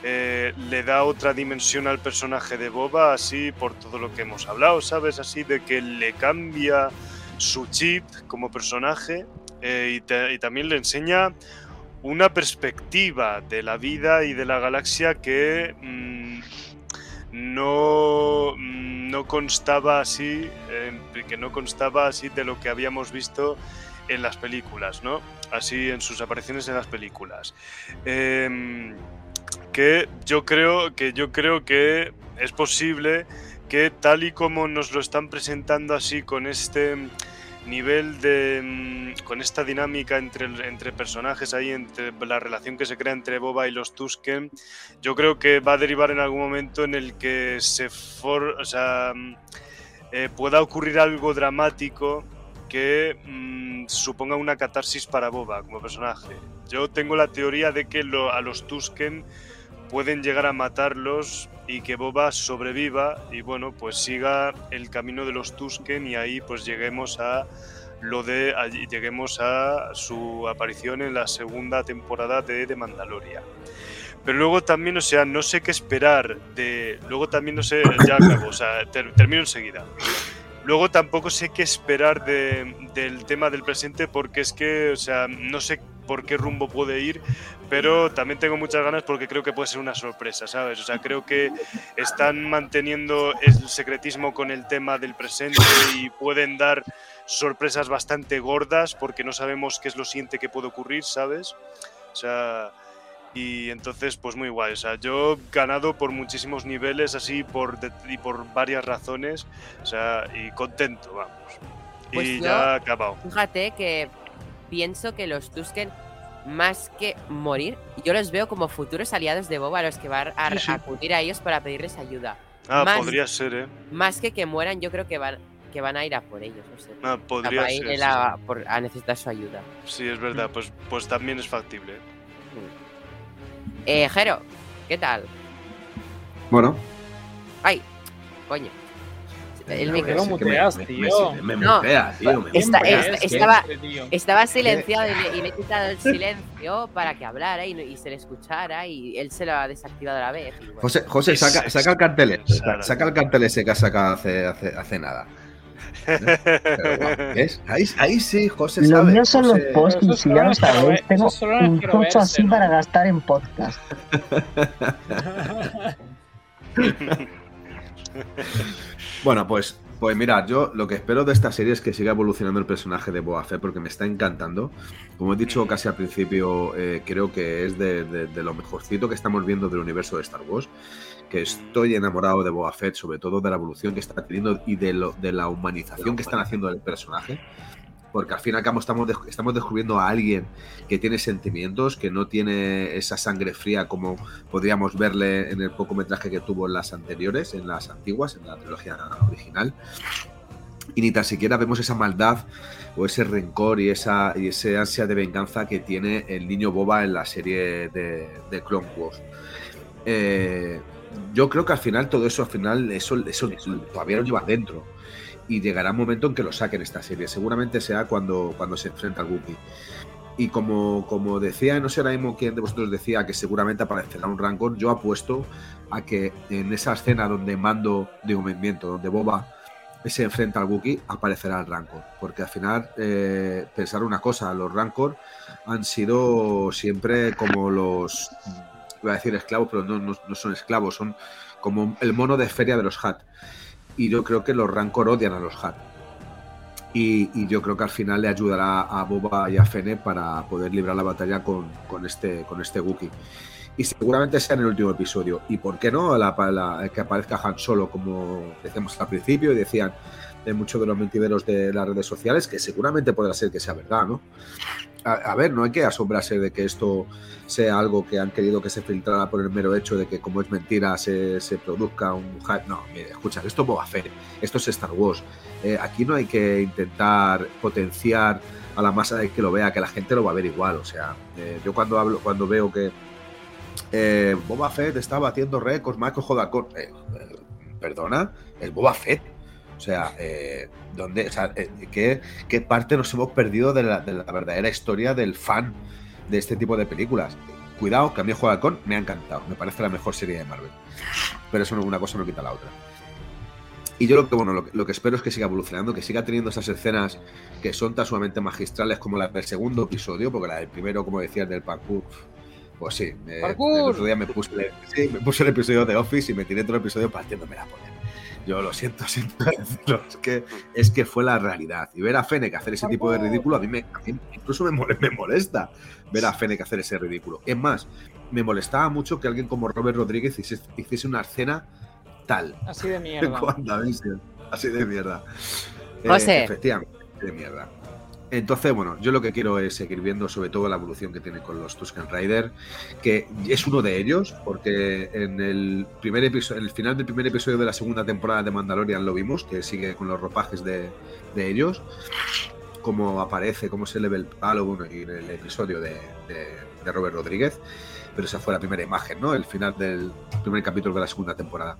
eh, le da otra dimensión al personaje de Boba, así por todo lo que hemos hablado, ¿sabes? Así de que le cambia su chip como personaje eh, y también le enseña una perspectiva de la vida y de la galaxia que mm, no, mm, no constaba así, eh, que no constaba así de lo que habíamos visto en las películas, ¿no? Así en sus apariciones en las películas. Em, que yo creo que yo creo que es posible que tal y como nos lo están presentando así con este nivel de mm, con esta dinámica entre, entre personajes ahí entre la relación que se crea entre Boba y los Tusken yo creo que va a derivar en algún momento en el que se for- o sea, mm, eh, pueda ocurrir algo dramático que mm, suponga una catarsis para Boba como personaje. Yo tengo la teoría de que lo- a los Tusken pueden llegar a matarlos y que Boba sobreviva y bueno, pues siga el camino de los Tusken y ahí pues lleguemos a lo de allí- lleguemos a su aparición en la segunda temporada de The Mandalorian. Pero luego también, o sea, no sé qué esperar de. Luego también no sé. Ya acabo, o sea, ter- termino enseguida. Luego tampoco sé qué esperar de- del tema del presente porque es que, o sea, no sé por qué rumbo puede ir, pero también tengo muchas ganas porque creo que puede ser una sorpresa, ¿sabes? O sea, creo que están manteniendo el secretismo con el tema del presente y pueden dar sorpresas bastante gordas porque no sabemos qué es lo siguiente que puede ocurrir, ¿sabes? O sea, y entonces, pues muy guay. O sea, yo he ganado por muchísimos niveles, así por y por varias razones. O sea, y contento, vamos. Pues y yo- ya acabado. Fíjate que pienso que los Tusken, más que morir, yo los veo como futuros aliados de Boba, a los que va a, Sí, sí. acudir a ellos para pedirles ayuda. Ah, más, podría ser, ¿eh? más que que mueran, yo creo que van, que van a ir a por ellos. No sé. Ah, podría a ser, él sí. a, por- a necesitar su ayuda. Sí, es verdad. Pues, pues también es factible. ¿eh? Eh, Jero, ¿qué tal? Bueno, Ay, coño. El No, micro. que me- tío? me- me No, mutea, tío, me esta- mutea, esta- es que- estaba, silenciado y le, y le he [LAUGHS] quitado el silencio para que hablara y, y se le escuchara y él se lo ha desactivado a la vez. y bueno. José, José saca, saca el cartel ese, saca el cartel ese que ha sacado hace, hace, hace nada. Pero, guau, [LAUGHS] ¿ves? Ahí, ahí sí, José Los sabe. míos son los posts, si ya lo sabéis. Tengo un tocho así para gastar en podcast. [LAUGHS] Bueno, pues, pues mira, yo lo que espero de esta serie es que siga evolucionando el personaje de Boba Fett porque me está encantando. Como he dicho casi al principio, eh, creo que es de, lo mejorcito que estamos viendo del universo de Star Wars. Que estoy enamorado de Boba Fett, sobre todo de la evolución que está teniendo y de, lo, de la humanización que están haciendo del personaje. Porque al fin y al cabo estamos, estamos descubriendo a alguien que tiene sentimientos, que no tiene esa sangre fría como podríamos verle en el poco metraje que tuvo en las anteriores, en las antiguas, en la trilogía original. Y ni tan siquiera vemos esa maldad o ese rencor y esa y ese ansia de venganza que tiene el niño Boba en la serie de, de Clone Wars. Eh, yo creo que al final todo eso, al final, eso, eso todavía lo llevan dentro. Y llegará un momento en que lo saquen esta serie. Seguramente sea cuando, cuando se enfrenta al Wookiee. Y como, como decía, no sé ahora mismo quién de vosotros decía que seguramente aparecerá un Rancor, yo apuesto a que en esa escena donde Mando, digo, me miento, donde Boba se enfrenta al Wookiee, aparecerá el Rancor. Porque al final, eh, pensar una cosa, los Rancor han sido siempre como los, iba a decir esclavos, pero no, no- no son esclavos, son como el mono de feria de los Hat. Y yo creo que los Rancor odian a los Hat. Y, yo creo que al final le ayudará a Boba y a Fene para poder librar la batalla con, con este, con este Wookiee. Y seguramente sea en el último episodio. ¿Y por qué no? Que aparezca Han Solo, como decíamos al principio, y decían de muchos de los mentideros de las redes sociales, que seguramente podrá ser que sea verdad, ¿no? A, ver, no hay que asombrarse de que esto sea algo que han querido que se filtrara por el mero hecho de que, como es mentira, se, se produzca un hype. No, mire, escucha, esto es Boba Fett, esto es Star Wars. Eh, aquí no hay que intentar potenciar a la masa de que lo vea, que la gente lo va a ver igual. O sea, eh, yo cuando hablo, cuando veo que eh, Boba Fett está batiendo récords, Michael Jodacor, perdona, es Boba Fett. O sea, eh, ¿dónde, o sea, eh, ¿qué, qué parte nos hemos perdido de la, de la verdadera historia del fan de este tipo de películas? cuidado, que a mí Juego de Halcón me ha encantado. Me parece la mejor serie de Marvel. Pero eso no, una cosa no quita la otra. Y yo lo que, bueno, lo, que- lo que espero es que siga evolucionando, que siga teniendo esas escenas que son tan sumamente magistrales como la del segundo episodio, porque la del primero, como decías, del parkour, pues sí. ¡Parkour! el otro día me puse, sí, me puse el episodio de Office y me tiré todo el episodio partiéndome la polla. Yo lo siento, siento [LAUGHS] decirlo, es que, es que fue la realidad. Y ver a Fennec hacer ese tipo de ridículo, a mí, me, a mí incluso me, mole- me molesta ver a Fennec hacer ese ridículo. Es más, me molestaba mucho que alguien como Robert Rodríguez hiciese, hiciese una escena tal. Así de mierda. [LAUGHS] Así de mierda. Eh, José. efectivamente, de mierda. Entonces, bueno, yo lo que quiero es seguir viendo sobre todo la evolución que tiene con los Tusken Rider, que es uno de ellos, porque en el primer episodio, en el final del primer episodio de la segunda temporada de Mandalorian lo vimos, que sigue con los ropajes de, ellos, cómo aparece, cómo se le ve el palo y en el episodio de, de- de Robert Rodríguez, pero esa fue la primera imagen, ¿no? El final del primer capítulo de la segunda temporada.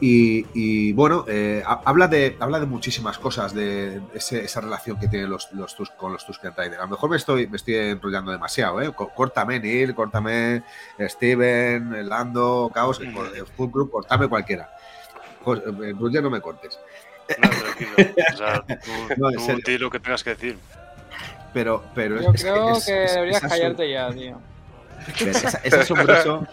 Y, y, bueno, eh, ha- habla, de, habla de muchísimas cosas, de ese- esa relación que tienen los, los Tus- con los Tusken Rider. A lo mejor me estoy, me estoy enrollando demasiado, ¿eh? Córtame Neil, córtame Steven, Lando, Chaos, eh, Full Group, cortame cualquiera. Jos- eh, Roger, no me cortes. No, tranquilo. O sea, tú, [LAUGHS] No, tú di lo que tengas que decir. Pero, pero Yo es, creo es- que es- deberías callarte ya, tío. Pero es, es asombroso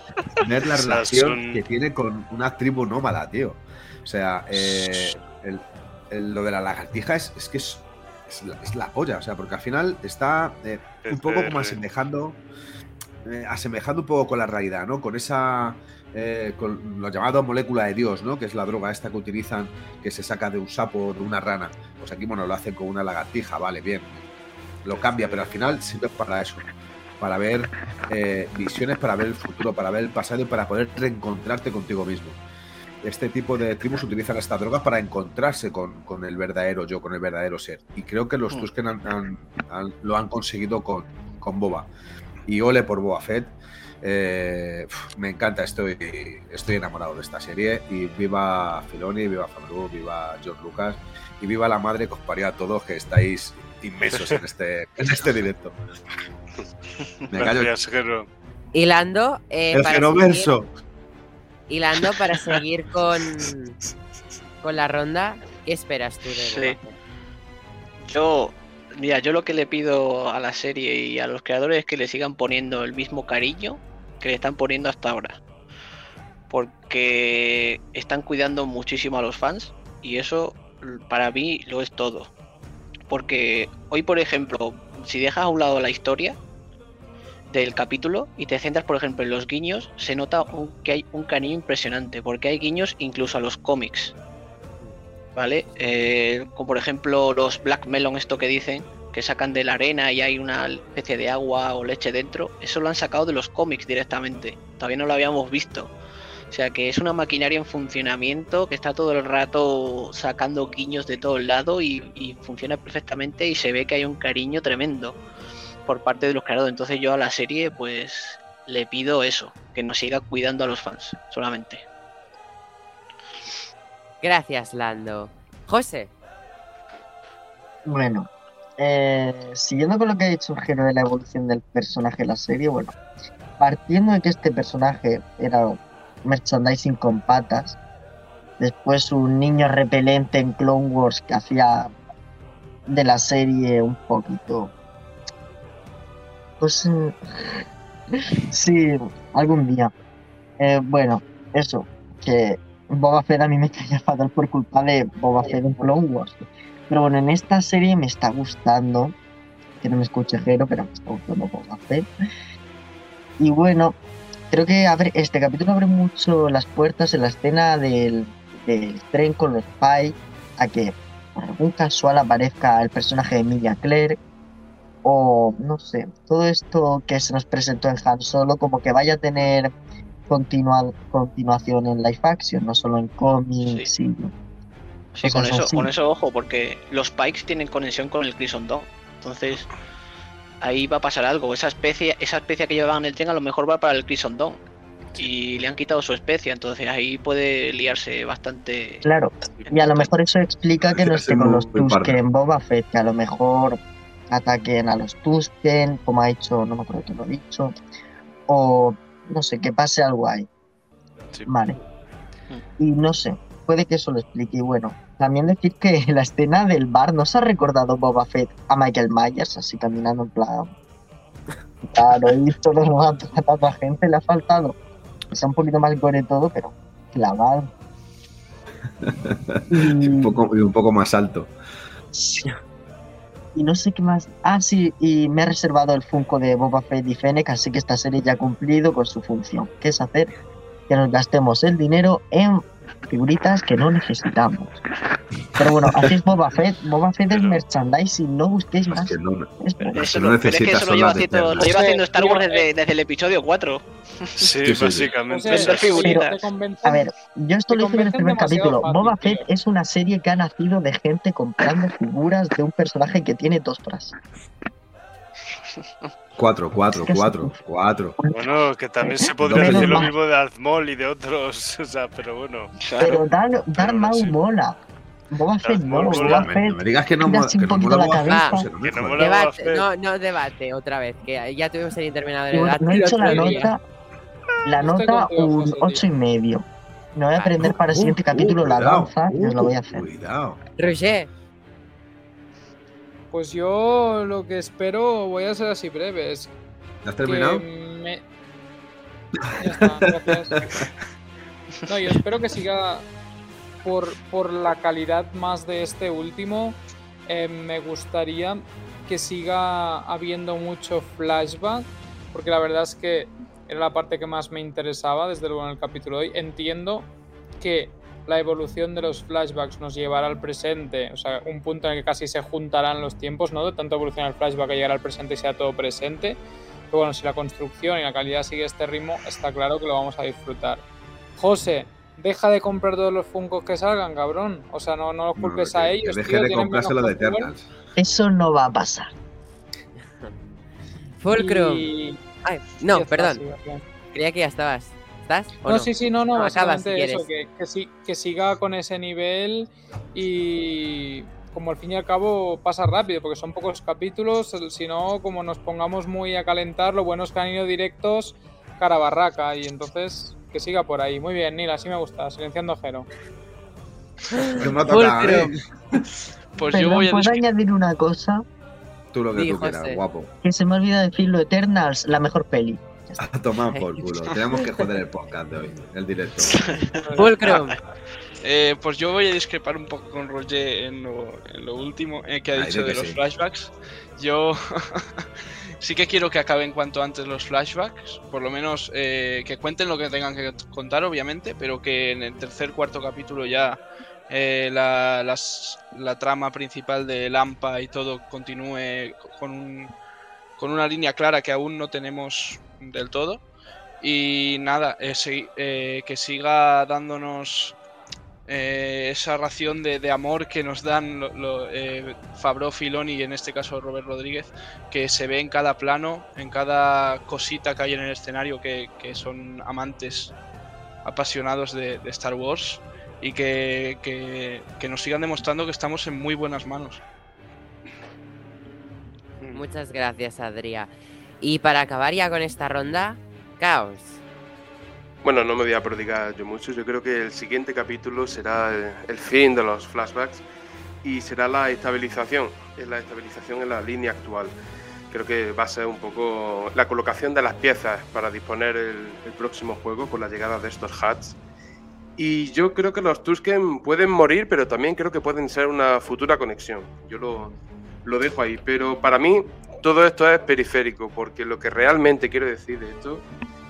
ver la [LAUGHS] relación son- que tiene con una tribu nómada, tío. O sea, eh, el- el- lo de la lagartija es, es que es, es la, es la polla, o sea, porque al final está eh, un poco como asemejando, eh, asemejando un poco con la realidad, ¿no? Con esa, eh, con lo llamado molécula de Dios, ¿no? Que es la droga esta que utilizan, que se saca de un sapo o de una rana. Pues aquí, bueno, lo hacen con una lagartija, vale, bien. Lo cambia, pero al final sirve para eso, para ver eh, visiones, para ver el futuro, para ver el pasado y para poder reencontrarte contigo mismo. Este tipo de tribus utilizan esta droga para encontrarse con, con el verdadero yo, con el verdadero ser. Y creo que los Mm. Tusken han- han- han- lo han conseguido con, con Boba. Y ole por Boba Fett. Eh, me encanta, estoy, estoy enamorado de esta serie. Y viva Filoni, viva Favreau, viva George Lucas y viva la madre que os parió a todos que estáis inmensos en este, en este [LAUGHS] directo. Me callo. Gracias, Gero. Hilando, eh, El para genoverso. seguir- hilando para seguir con, con la ronda, ¿qué esperas tú de Sí. Yo, mira, yo lo que le pido a la serie y a los creadores es que le sigan poniendo el mismo cariño que le están poniendo hasta ahora. Porque están cuidando muchísimo a los fans y eso para mí lo es todo. Porque hoy, por ejemplo, si dejas a un lado la historia del capítulo y te centras, por ejemplo, en los guiños, se nota un- que hay un cariño impresionante, porque hay guiños incluso a los cómics. ¿vale? Eh, como por ejemplo los Black Melon, esto que dicen, que sacan de la arena y hay una especie de agua o leche dentro, eso lo han sacado de los cómics directamente, todavía no lo habíamos visto. O sea que es una maquinaria en funcionamiento que está todo el rato sacando guiños de todo el lado y, y funciona perfectamente y se ve que hay un cariño tremendo por parte de los creadores. Entonces yo a la serie pues le pido eso, que nos siga cuidando a los fans solamente. Gracias, Lando. José, Bueno, eh, siguiendo con lo que ha dicho Jero de la evolución del personaje en la serie, bueno, partiendo de que este personaje era merchandising con patas, después un niño repelente en Clone Wars que hacía de la serie un poquito. Pues mm, sí, algún día. Eh, bueno, eso, que Boba Fett a mí me caía fatal por culpa de Boba Fett en Clone Wars. Pero bueno, en esta serie me está gustando, que no me escuche Jero, pero me está gustando Boba Fett. Y bueno, creo que abre, este capítulo abre mucho las puertas en la escena del, del tren con los Pike a que por algún casual aparezca el personaje de Emilia Clarke o no sé, todo esto que se nos presentó en Han Solo como que vaya a tener continua- continuación en live action, no solo en cómics y Sí, con eso, así. con eso ojo, porque los Pikes tienen conexión con el Crimson Dawn. Entonces, ahí va a pasar algo. Esa especie, esa especie que llevaban en el tren a lo mejor va para el Crimson Dawn. Y le han quitado su especie, entonces ahí puede liarse bastante. Claro, y a lo mejor eso explica que no esté con los. Tusken Boba Fett, que a lo mejor ataquen a los Tusken, como ha dicho, no me acuerdo quién lo ha dicho, o no sé, que pase algo ahí. Sí. Vale. Y no sé, puede que eso lo explique. Y bueno, también decir que [LAUGHS] la escena del bar nos ha recordado Boba Fett a Michael Myers, así caminando en plan. [LAUGHS] Claro, he visto los gatos a tanta gente, le ha faltado. Sea un poquito más gore todo, pero clavado. [LAUGHS] Y un poco, y un poco más alto. Y no sé qué más. Ah, sí, y me he reservado el Funko de Boba Fett y Fennec, así que esta serie ya ha cumplido con su función, que es hacer que nos gastemos el dinero en figuritas que no necesitamos. Pero bueno, así es Boba Fett. Boba Fett es merchandising, no busquéis más. Que no, Es- Pero Lo eso que no lo- pero es que necesitas eso lo lleva haciendo, lo lleva haciendo Star Wars Tío, desde, desde el episodio 4. Sí, básicamente. Figuritas. A ver, yo esto lo dije en el primer capítulo. fácil, Boba tío. Fett es una serie que ha nacido de gente comprando figuras de un personaje que tiene dos frases. Cuatro, cuatro, cuatro, cuatro. Bueno, que también se podría Menos decir lo mismo de Azmol y de otros, [LAUGHS] o sea, pero bueno. Pero Darth, Darth Pero Maul mola. Boba Fett no. Boba No me, Fett. no me digas que no, mola- que no mola la Boba Fett, no no Boba Debate, Fett. no, no debate otra vez, que ya tuvimos el interminable No, debate. no he hecho la nota. La nota un ocho y medio. Me voy a aprender para el siguiente Uh, capítulo uh, la danza y os lo voy a uh, hacer. Cuidado. Roger, Pues yo lo que espero, voy a ser así breve, es ¿Ya has terminado? me... Ya está, gracias. [LAUGHS] No, yo espero que siga por, la calidad más de este último. eh, me gustaría que siga habiendo mucho flashback, porque la verdad es que era la parte que más me interesaba desde luego en el capítulo de hoy. Entiendo que la evolución de los flashbacks nos llevará al presente, o sea, un punto en el que casi se juntarán los tiempos, ¿no? De tanto evolucionar el flashback a llegar al presente y sea todo presente. Pero bueno, si la construcción y la calidad sigue este ritmo, está claro que lo vamos a disfrutar. José, deja de comprar todos los Funkos que salgan, cabrón. O sea, no, no los No, culpes que- a que ellos. deje tío, de comprarse menos lo de. Eternals. Eso no va a pasar. [LAUGHS] Fulcrum. Y- Ay, y no, perdón. Creía que ya estabas. ¿Estás? ¿O No, no, sí, sí, no, no, No, acaba si básicamente eso, quieres. que, que, sí- que siga con ese nivel y como al fin y al cabo pasa rápido, porque son pocos capítulos, si no, como nos pongamos muy a calentar, lo bueno es que han ido directos cara barraca y entonces que siga por ahí. Muy bien, Nila, así me gusta, silenciando a Jero. Que me ha tocado a mí. Fulcrum. Pues yo voy a ¿puedo añadir una cosa? Tú lo que tú quieras, José. guapo. Que se me olvida decirlo, Eternals, la mejor peli. A [LAUGHS] tomar por culo. Tenemos que joder el podcast de hoy, el directo. [LAUGHS] [LAUGHS] Eh, pues yo voy a discrepar un poco con Roger en lo, en lo último eh, que ha dicho di de los sí. flashbacks. Yo sí que quiero que acaben cuanto antes los flashbacks, por lo menos eh, que cuenten lo que tengan que contar, obviamente, pero que en el tercer, cuarto capítulo ya eh, la, trama principal de Lampa y todo continúe con, un- con una línea clara que aún no tenemos del todo. Y nada, eh, eh, que siga dándonos eh, esa ración de, amor que nos dan eh, Fabro Filoni y en este caso Robert Rodríguez, que se ve en cada plano, en cada cosita que hay en el escenario, que, son amantes apasionados de, Star Wars y que, nos sigan demostrando que estamos en muy buenas manos. Muchas gracias, Adrià. Y para acabar ya con esta ronda, Caos. Bueno, no me voy a prodigar yo mucho. Yo creo que el siguiente capítulo será el, el fin de los flashbacks y será la estabilización, es la estabilización en la línea actual. Creo que va a ser un poco la colocación de las piezas para disponer el, el próximo juego con la llegada de estos hats. Y yo creo que los Tusken pueden morir, pero también creo que pueden ser una futura conexión. Yo lo, lo dejo ahí. Pero para mí todo esto es periférico, porque lo que realmente quiero decir de esto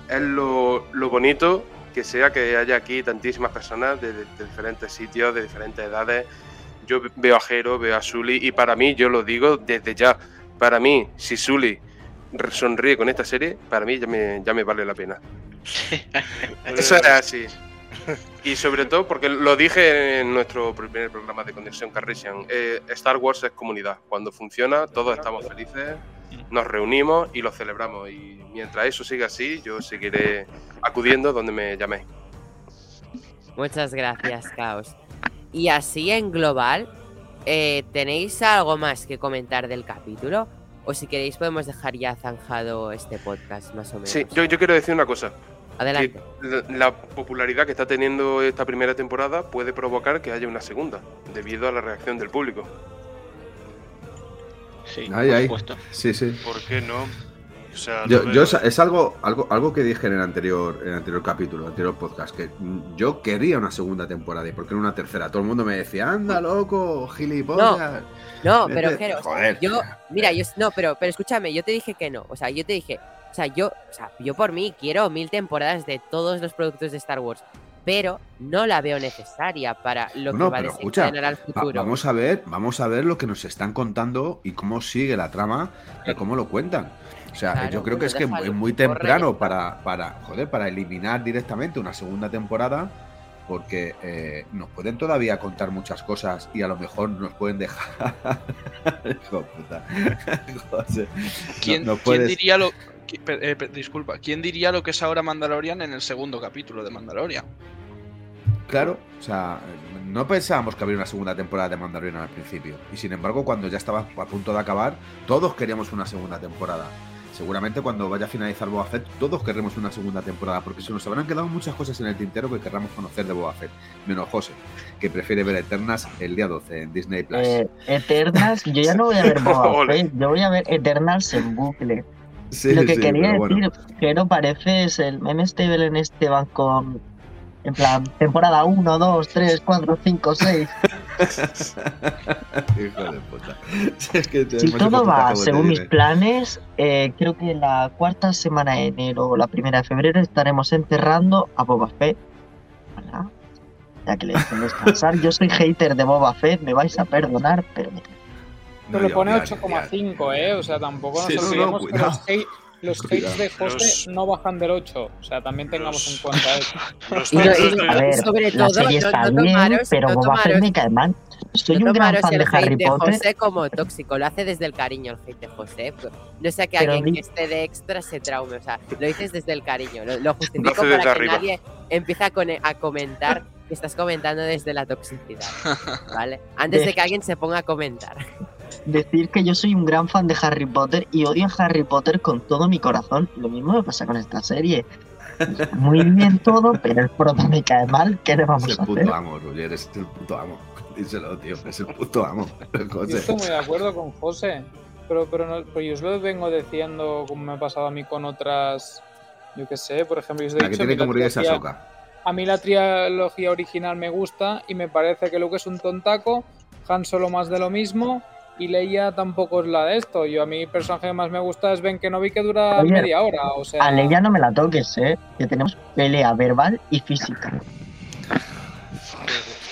es lo, lo bonito que sea que haya aquí tantísimas personas de, de- de diferentes sitios, de diferentes edades. Yo veo a Jero, veo a Sully y para mí, yo lo digo desde ya, para mí, si Sully sonríe con esta serie, para mí ya me, ya me vale la pena. [LAUGHS] Eso es así. Y sobre todo porque lo dije en nuestro primer programa de Conexión Carresian, eh, Star Wars es comunidad. Cuando funciona, todos estamos felices, nos reunimos y lo celebramos. Y mientras eso siga así, yo seguiré acudiendo donde me llaméis. Muchas gracias, Caos. Y así en global, eh, ¿tenéis algo más que comentar del capítulo? o si queréis podemos dejar ya zanjado este podcast, más o menos. Sí, yo, yo quiero decir una cosa. Adelante. Que la, la popularidad que está teniendo esta primera temporada puede provocar que haya una segunda, debido a la reacción del público. Sí, Ahí, por ahí. supuesto. Sí, sí. ¿Por qué no? O sea, Yo, veo. es- es algo, algo, algo que dije en el anterior, en el anterior capítulo, en el anterior podcast, que yo quería una segunda temporada y por qué no una tercera. Todo el mundo me decía, anda loco, gilipollas. No, Vete". pero Jero, o sea, Joder. yo, mira, yo, no, pero, pero escúchame, yo te dije que no, o sea, yo te dije, o sea, yo, o sea, yo por mí quiero mil temporadas de todos los productos de Star Wars, pero no la veo necesaria para lo que va a desencadenar al va- futuro. vamos a ver, vamos a ver lo que nos están contando y cómo sigue la trama y cómo lo cuentan. O sea, Claro, yo creo que pues es que es muy temprano para, para, joder, para eliminar directamente una segunda temporada, porque eh, nos pueden todavía contar muchas cosas y a lo mejor nos pueden dejar. [LAUGHS] Hijo de puta. [LAUGHS] José, ¿Quién, no quién puedes- diría lo. eh, disculpa, ¿quién diría lo que es ahora Mandalorian en el segundo capítulo de Mandalorian? Claro, o sea, no pensábamos que habría una segunda temporada de Mandalorian al principio. Y sin embargo, cuando ya estaba a punto de acabar, todos queríamos una segunda temporada. Seguramente cuando vaya a finalizar Boba Fett, todos querremos una segunda temporada, porque se nos habrán quedado muchas cosas en el tintero que querramos conocer de Boba Fett. Menos José, que prefiere ver Eternas el día 12 en Disney Plus. Eh, Eternals, yo ya no voy a ver [LAUGHS] Boba. Fett, yo voy a ver Eternals en bucle. Sí, Lo que sí, quería decir, bueno. que no parece es el meme este Belén Esteban con. En plan, temporada 1, 2, 3, 4, 5, 6. Hijo de puta. Si es que Si todo va según mis planes, eh, creo que la cuarta semana de enero o la primera de febrero estaremos enterrando a Boba Fett. Ya que le dejen descansar. Yo soy hater de Boba Fett, me vais a perdonar, pero me Pero No, le pone ya, ya, 8,5, ¿eh? O sea, tampoco nos Sí, no, no, olvidemos que los, hate- los hates de José Los- no bajan del 8. O sea, también tengamos Los- en cuenta eso. [LAUGHS] Los Y y A ver, sobre la todo, serie no- está no bien, tomaros- pero no Boba Fett tomaros- me cae mal. Soy no un gran fan el de hate Harry de Potter. José como tóxico, lo hace desde el cariño el hate de José. No sea que Pero alguien que esté de extra se traume, o sea, lo dices desde el cariño, lo, lo justifico hace desde para que arriba. nadie empiece a, cone- a comentar que estás comentando desde la toxicidad, [LAUGHS] ¿vale? Antes de De- que alguien se ponga a comentar. Decir que yo soy un gran fan de Harry Potter y odio a Harry Potter con todo mi corazón. Lo mismo me pasa con esta serie. Muy bien todo, pero el prota me cae mal. ¿Qué le Es vamos el a hacer? puto amo, Roger, es el puto amo. [LAUGHS] Díselo, tío, es el puto amo. [LAUGHS] Yo José. estoy muy de acuerdo con José. Pero, pero, no, pero yo os lo vengo diciendo como me ha pasado a mí con otras. Yo qué sé, por ejemplo, yo os he que tiene que morir esa soca. A mí la trilogía original me gusta y me parece que Luke es un tontaco, Han Solo más de lo mismo y Leia tampoco es la de esto. Yo a mí el personaje que más me gusta es Ben Kenobi que dura Oye, media hora. O sea, A Leia no me la toques, ¿eh? Que tenemos pelea verbal y física.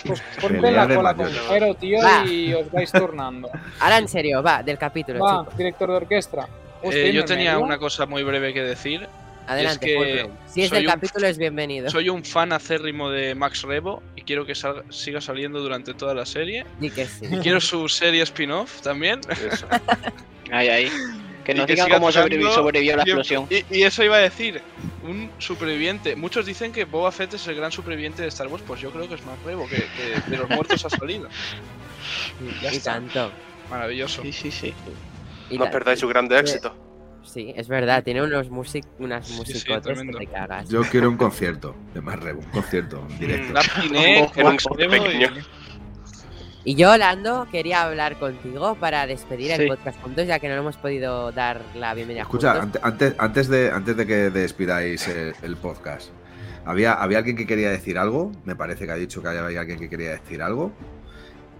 pues ponte pelea la cola con. Jero, tío, Va. y os vais turnando. [LAUGHS] Ahora en serio, va, del capítulo, Va, director de orquesta. Eh, ¿y yo en tenía medio? una cosa muy breve que decir. Adelante, que Fulcrum. Si es del un- capítulo es bienvenido. Soy un fan acérrimo de Max Rebo y quiero que salga- siga saliendo durante toda la serie. Di que sí. Y quiero su serie spin-off también. Eso. [LAUGHS] Ahí, ahí. Que Y nos digan cómo sobrevivió, sobrevivió a la tiempo. explosión. Y, y eso iba a decir, un superviviente. Muchos dicen que Boba Fett es el gran superviviente de Star Wars, pues yo creo que es Max Rebo, que, que de los muertos ha salido. [LAUGHS] Ya y está. tanto. Maravilloso. Sí, sí, sí. Y No perdáis su grande éxito. Sí, es verdad, tiene unos music, unas sí, musicotes que te cagas. Yo quiero un concierto de más Rebo, un concierto en directo. Rebo pequeño. Y yo, Lando, quería hablar contigo para despedir el Sí. podcast juntos, ya que no hemos podido dar la bienvenida Escucha, juntos. ante- antes, antes, de, antes de que despidáis el, el podcast, ¿había, ¿había alguien que quería decir algo? Me parece que ha dicho que había alguien que quería decir algo.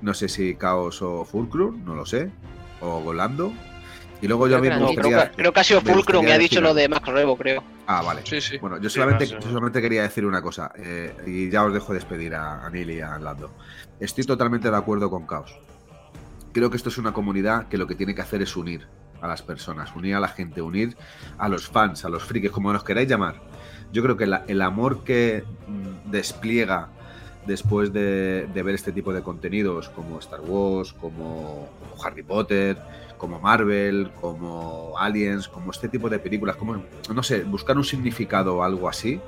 No sé si Caos o Fulcrum, no lo sé. O Golando. Y luego yo a Creo mí que creo, que, creo que ha sido y gustaría ha dicho lo de Max Rebo, creo. Ah, vale. Sí, sí. Bueno, yo Sí, solamente, yo solamente quería decir una cosa, eh, y ya os dejo despedir a, a Neil y a Lando. Estoy totalmente de acuerdo con Caos. Creo que esto es una comunidad que lo que tiene que hacer es unir a las personas, unir a la gente, unir a los fans, a los frikis, como los queráis llamar. Yo creo que la- el amor que mm, despliega después de, de ver este tipo de contenidos como Star Wars, como, como Harry Potter, como Marvel, como Aliens, como este tipo de películas, como, no sé, buscar un significado o algo así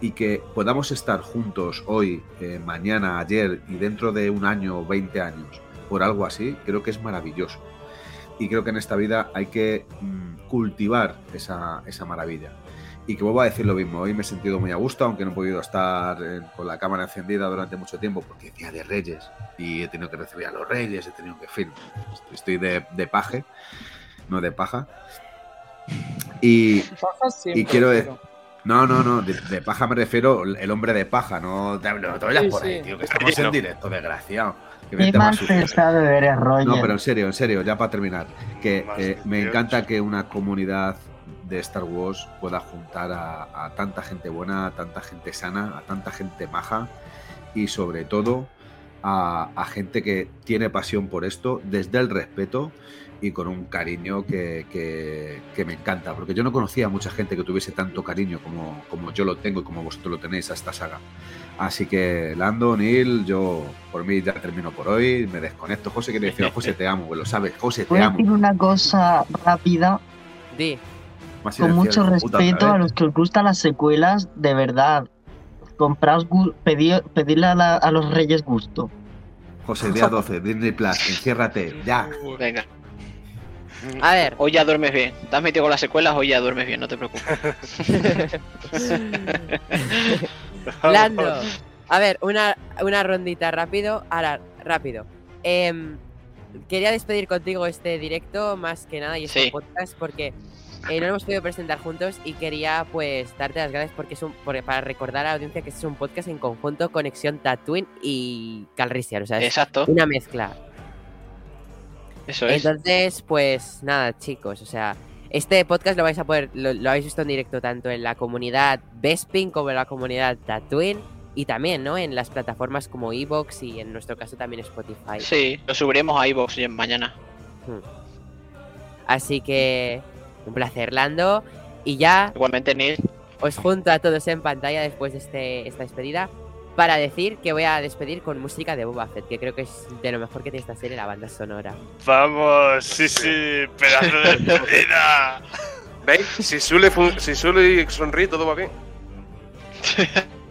y que podamos estar juntos hoy, eh, mañana, ayer y dentro de un año o 20 años por algo así, creo que es maravilloso. Y creo que en esta vida hay que mm, cultivar esa, esa maravilla. Y que vuelvo a decir lo mismo, hoy me he sentido muy a gusto, aunque no he podido estar eh, con la cámara encendida durante mucho tiempo, porque es día de reyes y he tenido que recibir a los reyes, he tenido que, en fin, estoy de, de paje, no de paja. Y, Paja siempre, y quiero decir... pero- No, no, no, de, de paja me refiero el hombre de paja, no te, no te vayas Sí, por ahí, sí. tío, que estamos en directo, desgraciado. Que mal más sucio. pensado eres, Roger. No, pero en serio, en serio, ya para terminar, que eh, me 18. encanta que una comunidad de Star Wars pueda juntar a, a tanta gente buena, a tanta gente sana, a tanta gente maja y sobre todo a, a gente que tiene pasión por esto desde el respeto y con un cariño que, que- que me encanta, porque yo no conocía a mucha gente que tuviese tanto cariño como, como yo lo tengo y como vosotros lo tenéis a esta saga. Así que, Lando, Neil, yo por mí ya termino por hoy, me desconecto. José quiere decir, José te amo, pues lo sabes, José Voy te a amo. decir una cosa rápida, Di. Más con mucho puta, respeto a vez. los que os gustan las secuelas, de verdad. Compraos, pedí- pedirle a, la- a los reyes gusto. José, día 12, Disney Plus, enciérrate, ya. [LAUGHS] Venga. A ver, Hoy ya duermes bien. Te has metido con las secuelas, hoy ya duermes bien, no te preocupes. [LAUGHS] Lando. A ver, una, una rondita rápido. Ahora, rápido. Em, quería despedir contigo este directo, más que nada, y este Sí. podcast, porque eh, no lo hemos podido presentar juntos y quería pues darte las gracias porque es un, porque- para recordar a la audiencia que este es un podcast en conjunto Conexión Tatooine y Calrissian, o sea, es Exacto, una mezcla. eso es. Entonces, pues nada, chicos, o sea, este podcast lo vais a poder, lo, lo habéis visto en directo tanto en la comunidad Bespin como en la comunidad Tatooine y también, ¿no? En las plataformas como Evox y en nuestro caso también Spotify. Sí, lo subiremos a en mañana. Así que un placer, Lando. Y ya Igualmente, Neil. os junto a todos en pantalla después de este, esta despedida para decir que voy a despedir con música de Boba Fett, que creo que es de lo mejor que tiene esta serie, la banda sonora. Vamos, sí, sí, pedazo de [LAUGHS] despedida. ¿Veis? Si suele, si suele sonríe, todo va bien. [LAUGHS]